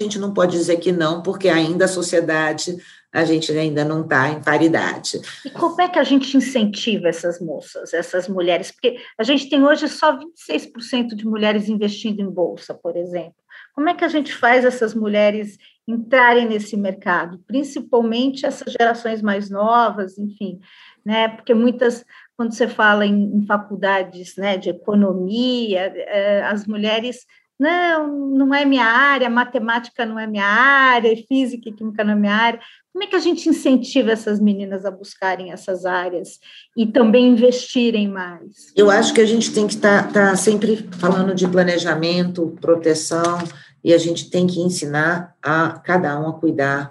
a gente não pode dizer que não, porque ainda a sociedade, a gente ainda não está em paridade. E como é que a gente incentiva essas moças, essas mulheres? Porque a gente tem hoje só 26% de mulheres investindo em bolsa, por exemplo. Como é que a gente faz essas mulheres entrarem nesse mercado, principalmente essas gerações mais novas, enfim, né? Porque muitas, quando você fala em, em faculdades, né, de economia, eh, as mulheres não, não é minha área, matemática não é minha área, física e química não é minha área. Como é que a gente incentiva essas meninas a buscarem essas áreas e também investirem mais? Eu acho que a gente tem que estar tá, tá sempre falando de planejamento, proteção, e a gente tem que ensinar a cada um a cuidar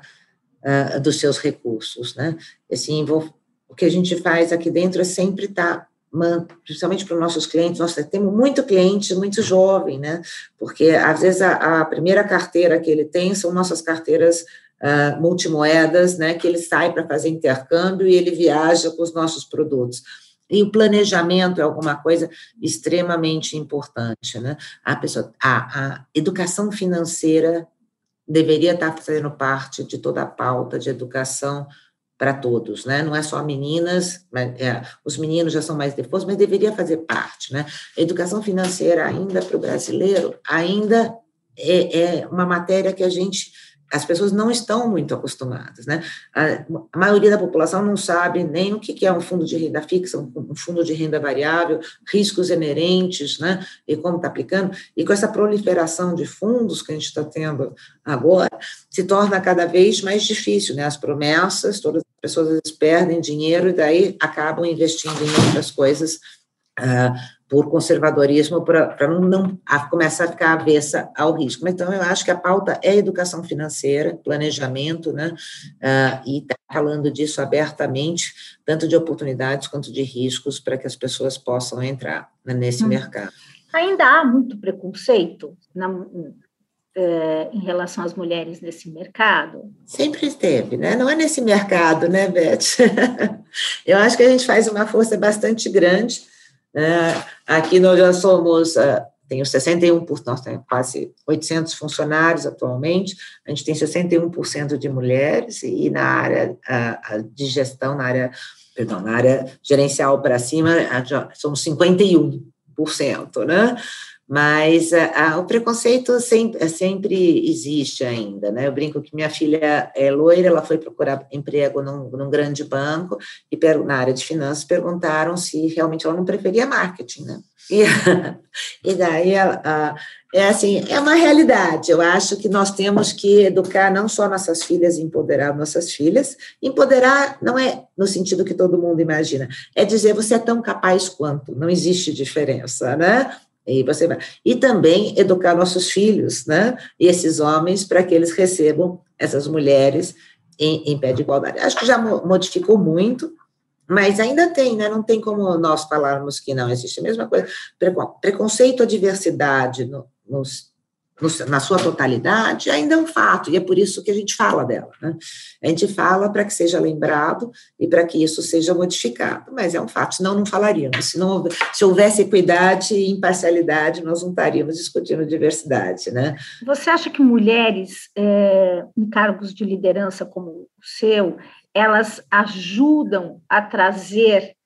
uh, dos seus recursos, né? Assim, vou, o que a gente faz aqui dentro é sempre estar tá principalmente para os nossos clientes, nós temos muito cliente muito jovem, né? Porque às vezes a, a primeira carteira que ele tem são nossas carteiras uh, multimoedas, né? Que ele sai para fazer intercâmbio e ele viaja com os nossos produtos. E o planejamento é alguma coisa extremamente importante, né? A pessoa, a, a educação financeira deveria estar fazendo parte de toda a pauta de educação para todos, né? Não é só meninas, mas, é, os meninos já são mais depois, mas deveria fazer parte, né? Educação financeira ainda para o brasileiro ainda é, é uma matéria que a gente as pessoas não estão muito acostumadas, né? A, maioria da população não sabe nem o que é um fundo de renda fixa, um, fundo de renda variável, riscos inerentes, né? E como está aplicando. E com essa proliferação de fundos que a gente está tendo agora, se torna cada vez mais difícil, né? As promessas, todas as pessoas perdem dinheiro e daí acabam investindo em outras coisas uh, por conservadorismo, para não, não a, começar a ficar avessa ao risco. Então, eu acho que a pauta é educação financeira, planejamento, né? Uh, e está falando disso abertamente, tanto de oportunidades quanto de riscos, para que as pessoas possam entrar né, nesse hum. mercado. Ainda há muito preconceito na, é, em relação às mulheres nesse mercado? Sempre esteve, né? Não é nesse mercado, né, Beth? eu acho que a gente faz uma força bastante grande aqui nós já somos, uh, tenho 61%, nós temos quase 800 funcionários atualmente, a gente tem 61% de mulheres, e na área uh, de gestão, na área, perdão, na área gerencial para cima, somos 51%, né? Mas o preconceito sempre, sempre, existe ainda, né? Eu brinco que minha filha é loira, ela foi procurar emprego num, num grande banco e per, na área de finanças perguntaram se realmente ela não preferia marketing, né? E, e daí ela, é assim, é uma realidade. Eu acho que nós temos que educar não só nossas filhas, empoderar nossas filhas. Empoderar não é no sentido que todo mundo imagina, é dizer você é tão capaz quanto, não existe diferença, né? E, você vai. e também educar nossos filhos, né? E esses homens, para que eles recebam essas mulheres em, em pé de igualdade. Acho que já modificou muito, mas ainda tem, né? Não tem como nós falarmos que não existe a mesma coisa. Preconceito à diversidade no, nos, na sua totalidade, ainda é um fato, e é por isso que a gente fala dela. Né? A gente fala para que seja lembrado e para que isso seja modificado, mas é um fato, senão não falaríamos. Se, não, se houvesse equidade e imparcialidade, nós não estaríamos discutindo diversidade. Né? Você acha que mulheres é, em cargos de liderança como o seu, elas ajudam a trazer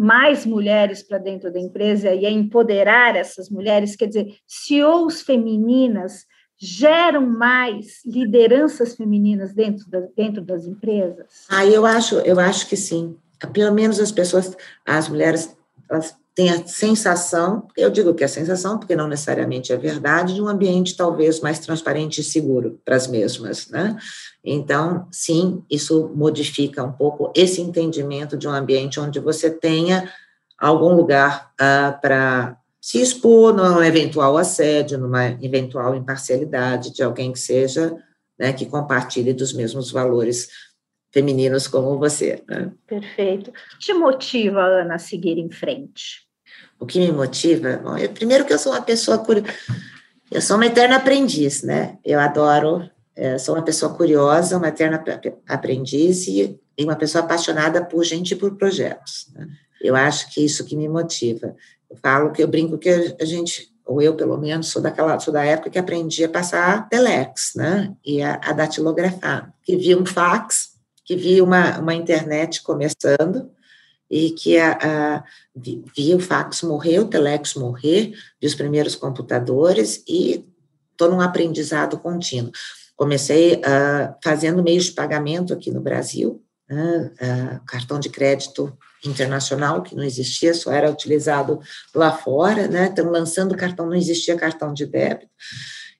mais mulheres para dentro da empresa e a empoderar essas mulheres, quer dizer, CEOs femininas geram mais lideranças femininas dentro, da, dentro das empresas? Ah, eu acho, eu acho que sim. Pelo menos as pessoas, as mulheres, elas tem a sensação, eu digo que é a sensação, porque não necessariamente é verdade, de um ambiente talvez mais transparente e seguro para as mesmas, né? Então, sim, isso modifica um pouco esse entendimento de um ambiente onde você tenha algum lugar uh, para se expor num eventual assédio, numa eventual imparcialidade de alguém que seja, né, que compartilhe dos mesmos valores femininos como você. Né? Perfeito. O que te motiva, Ana, a seguir em frente? O que me motiva? Bom, eu, primeiro que eu sou uma pessoa curiosa, eu sou uma eterna aprendiz, né? Eu adoro, é, sou uma pessoa curiosa, uma eterna aprendiz e, e, uma pessoa apaixonada por gente e por projetos. Né? Eu acho que isso que me motiva. Eu falo que eu brinco que a gente ou eu pelo menos sou daquela sou da época que aprendi a passar telex, né, e a, a datilografar, que vi um fax que vi uma, uma internet começando e que a, a, vi o fax morrer, o telex morrer, vi os primeiros computadores e estou num aprendizado contínuo. Comecei uh, fazendo meios de pagamento aqui no Brasil, uh, uh, cartão de crédito internacional, que não existia, só era utilizado lá fora, né? Estamos lançando cartão, não existia cartão de débito.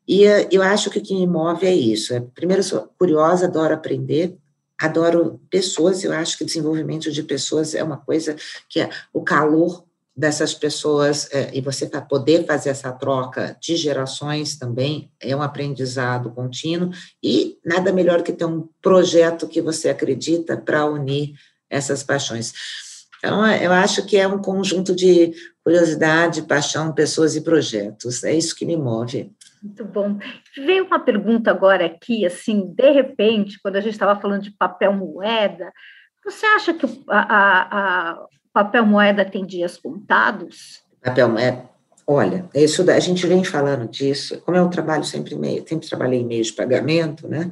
E eu acho que o que me move é isso. É, primeiro, sou curiosa, adoro aprender, adoro pessoas, eu acho que desenvolvimento de pessoas é uma coisa que é o calor dessas pessoas é, e você para poder fazer essa troca de gerações também é um aprendizado contínuo e nada melhor que ter um projeto que você acredita para unir essas paixões. Então, eu acho que é um conjunto de curiosidade, paixão, pessoas e projetos. É isso que me move. Muito bom. Veio uma pergunta agora aqui, assim, de repente, quando a gente estava falando de papel moeda, você acha que o papel moeda tem dias contados? Papel moeda, olha, isso a gente vem falando disso. Como eu trabalho sempre meio, sempre trabalhei meio de pagamento, né?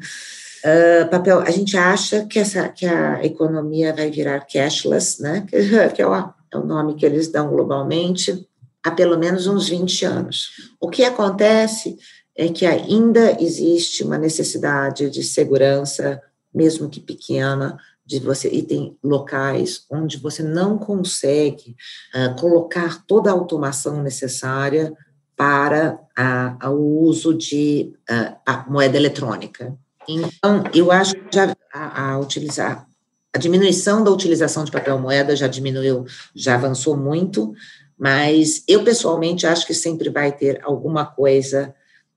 Uh, papel, a gente acha que essa que a economia vai virar cashless, né? Que, que é, o, é o nome que eles dão globalmente há pelo menos uns 20 anos. O que acontece é que ainda existe uma necessidade de segurança, mesmo que pequena, de você e tem locais onde você não consegue uh, colocar toda a automação necessária para uh, o uso de uh, a moeda eletrônica. Então, eu acho que já a, a utilizar a diminuição da utilização de papel moeda já diminuiu, já avançou muito, mas eu pessoalmente acho que sempre vai ter alguma coisa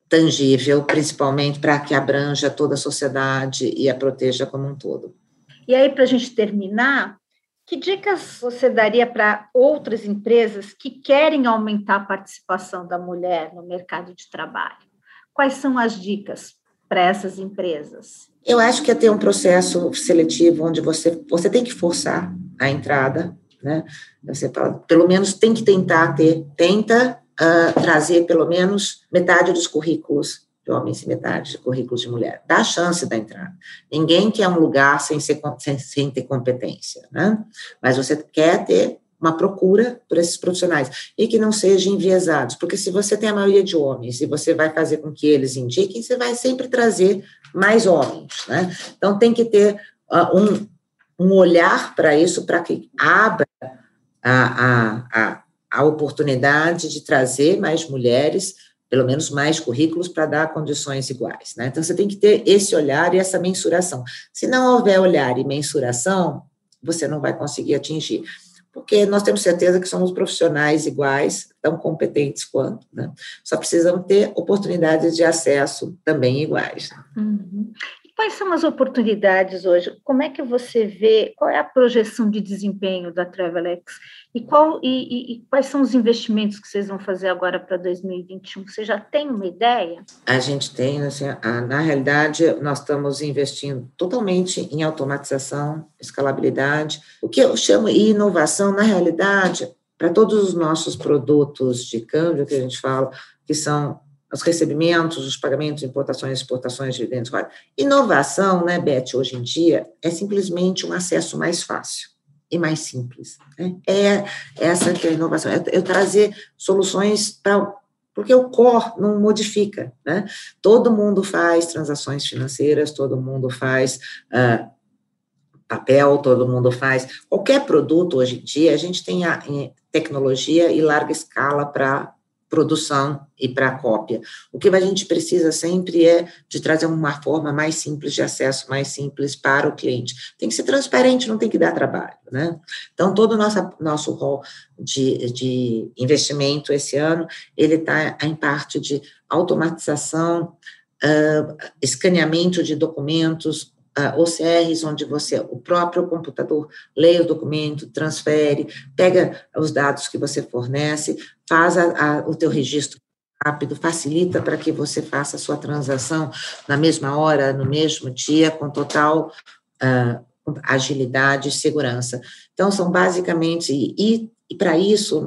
tangível, principalmente para que abranja toda a sociedade e a proteja como um todo. E aí, para a gente terminar, que dicas você daria para outras empresas que querem aumentar a participação da mulher no mercado de trabalho? Quais são as dicas para essas empresas? Eu acho que é ter um processo seletivo onde você, você tem que forçar a entrada né? Você pelo menos tem que tentar ter, tenta uh, trazer pelo menos metade dos currículos de homens e metade de currículos de mulher. Dá chance da entrada. Ninguém quer um lugar sem, ser, sem, sem ter competência, né? Mas você quer ter uma procura por esses profissionais e que não sejam enviesados, porque se você tem a maioria de homens e você vai fazer com que eles indiquem, você vai sempre trazer mais homens, né? Então tem que ter uh, um, um olhar para isso, para que abra a, a, a, a oportunidade de trazer mais mulheres, pelo menos mais currículos, para dar condições iguais. Né? Então, você tem que ter esse olhar e essa mensuração. Se não houver olhar e mensuração, você não vai conseguir atingir. Porque nós temos certeza que somos profissionais iguais, tão competentes quanto. Né? Só precisamos ter oportunidades de acesso também iguais. Uhum Quais são as oportunidades hoje? Como é que você vê, qual é a projeção de desempenho da Travelex e, qual, e, e, e quais são os investimentos que vocês vão fazer agora para 2021? Você já tem uma ideia? A gente tem, assim, na realidade, nós estamos investindo totalmente em automatização, escalabilidade, o que eu chamo de inovação, na realidade, para todos os nossos produtos de câmbio que a gente fala, que são os recebimentos, os pagamentos, importações, exportações, dividendos. Inovação, né, Beth, hoje em dia, é simplesmente um acesso mais fácil e mais simples. Né? É essa que é a inovação, é eu trazer soluções para porque o core não modifica, né? Todo mundo faz transações financeiras, todo mundo faz uh, papel, todo mundo faz qualquer produto hoje em dia. A gente tem a, tecnologia e larga escala para produção e para cópia. O que a gente precisa sempre é de trazer uma forma mais simples de acesso, mais simples para o cliente. Tem que ser transparente, não tem que dar trabalho, né? Então, todo o nosso, nosso rol de, de investimento esse ano, ele está em parte de automatização, uh, escaneamento de documentos, uh, OCRs, onde você, o próprio computador, lê o documento, transfere, pega os dados que você fornece, faz a, a, o teu registro rápido, facilita para que você faça a sua transação na mesma hora, no mesmo dia, com total uh, agilidade e segurança. Então, são basicamente, e, e para isso,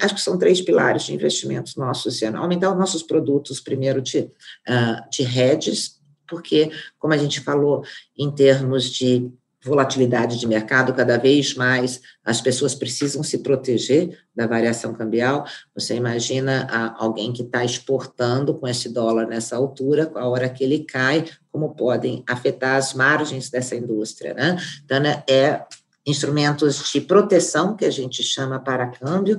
acho que são três pilares de investimentos nossos, aumentar os nossos produtos, primeiro de, uh, de hedges, porque, como a gente falou, em termos de volatilidade de mercado, cada vez mais as pessoas precisam se proteger da variação cambial. Você imagina alguém que está exportando com esse dólar nessa altura, a hora que ele cai, como podem afetar as margens dessa indústria, né? Então, né, é instrumentos de proteção que a gente chama para câmbio,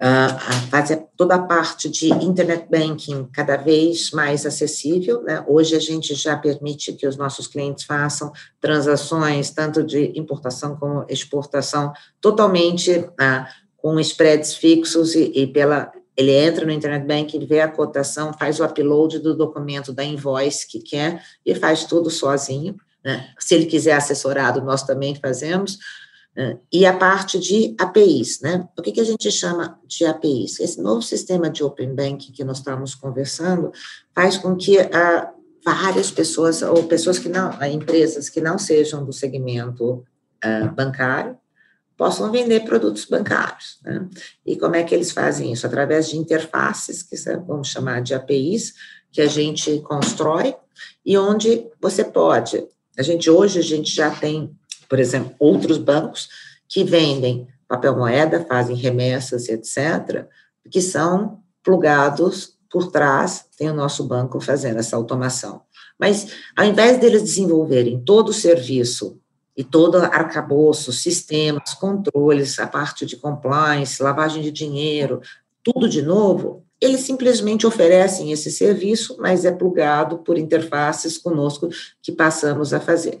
uh, fazer toda a parte de internet banking cada vez mais acessível. Né? Hoje a gente já permite que os nossos clientes façam transações tanto de importação como exportação totalmente uh, com spreads fixos e, e pela ele entra no internet banking, vê a cotação, faz o upload do documento da invoice que quer e faz tudo sozinho. Né? Se ele quiser assessorado, nós também fazemos. E a parte de APIs, né? O que, que a gente chama de APIs? Esse novo sistema de Open Bank que nós estamos conversando faz com que ah, várias pessoas, ou pessoas que não, ah, empresas que não sejam do segmento ah, bancário, possam vender produtos bancários. Né? E como é que eles fazem isso? Através de interfaces, que vamos chamar de APIs, que a gente constrói, e onde você pode. A gente hoje a gente já tem por exemplo, outros bancos que vendem papel moeda, fazem remessas, etc., que são plugados por trás, tem o nosso banco fazendo essa automação. Mas, ao invés deles desenvolverem todo o serviço e todo arcabouço, sistemas, controles, a parte de compliance, lavagem de dinheiro, tudo de novo, eles simplesmente oferecem esse serviço, mas é plugado por interfaces conosco que passamos a fazer.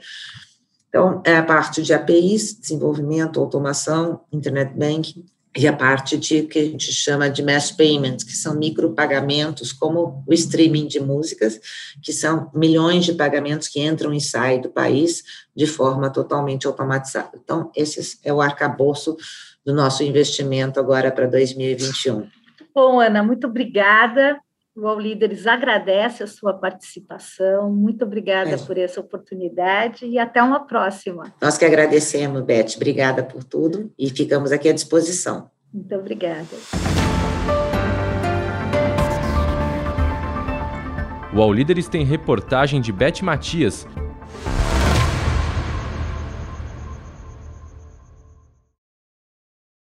Então, é a parte de APIs, desenvolvimento, automação, internet banking, e a parte de que a gente chama de mass payments, que são micropagamentos, como o streaming de músicas, que são milhões de pagamentos que entram e saem do país de forma totalmente automatizada. Então, esse é o arcabouço do nosso investimento agora para 2021. Bom, Ana, muito obrigada. O All Líderes agradece a sua participação. Muito obrigada é. por essa oportunidade e até uma próxima. Nós que agradecemos, Beth. Obrigada por tudo e ficamos aqui à disposição. Muito obrigada. O All Líderes tem reportagem de Beth Matias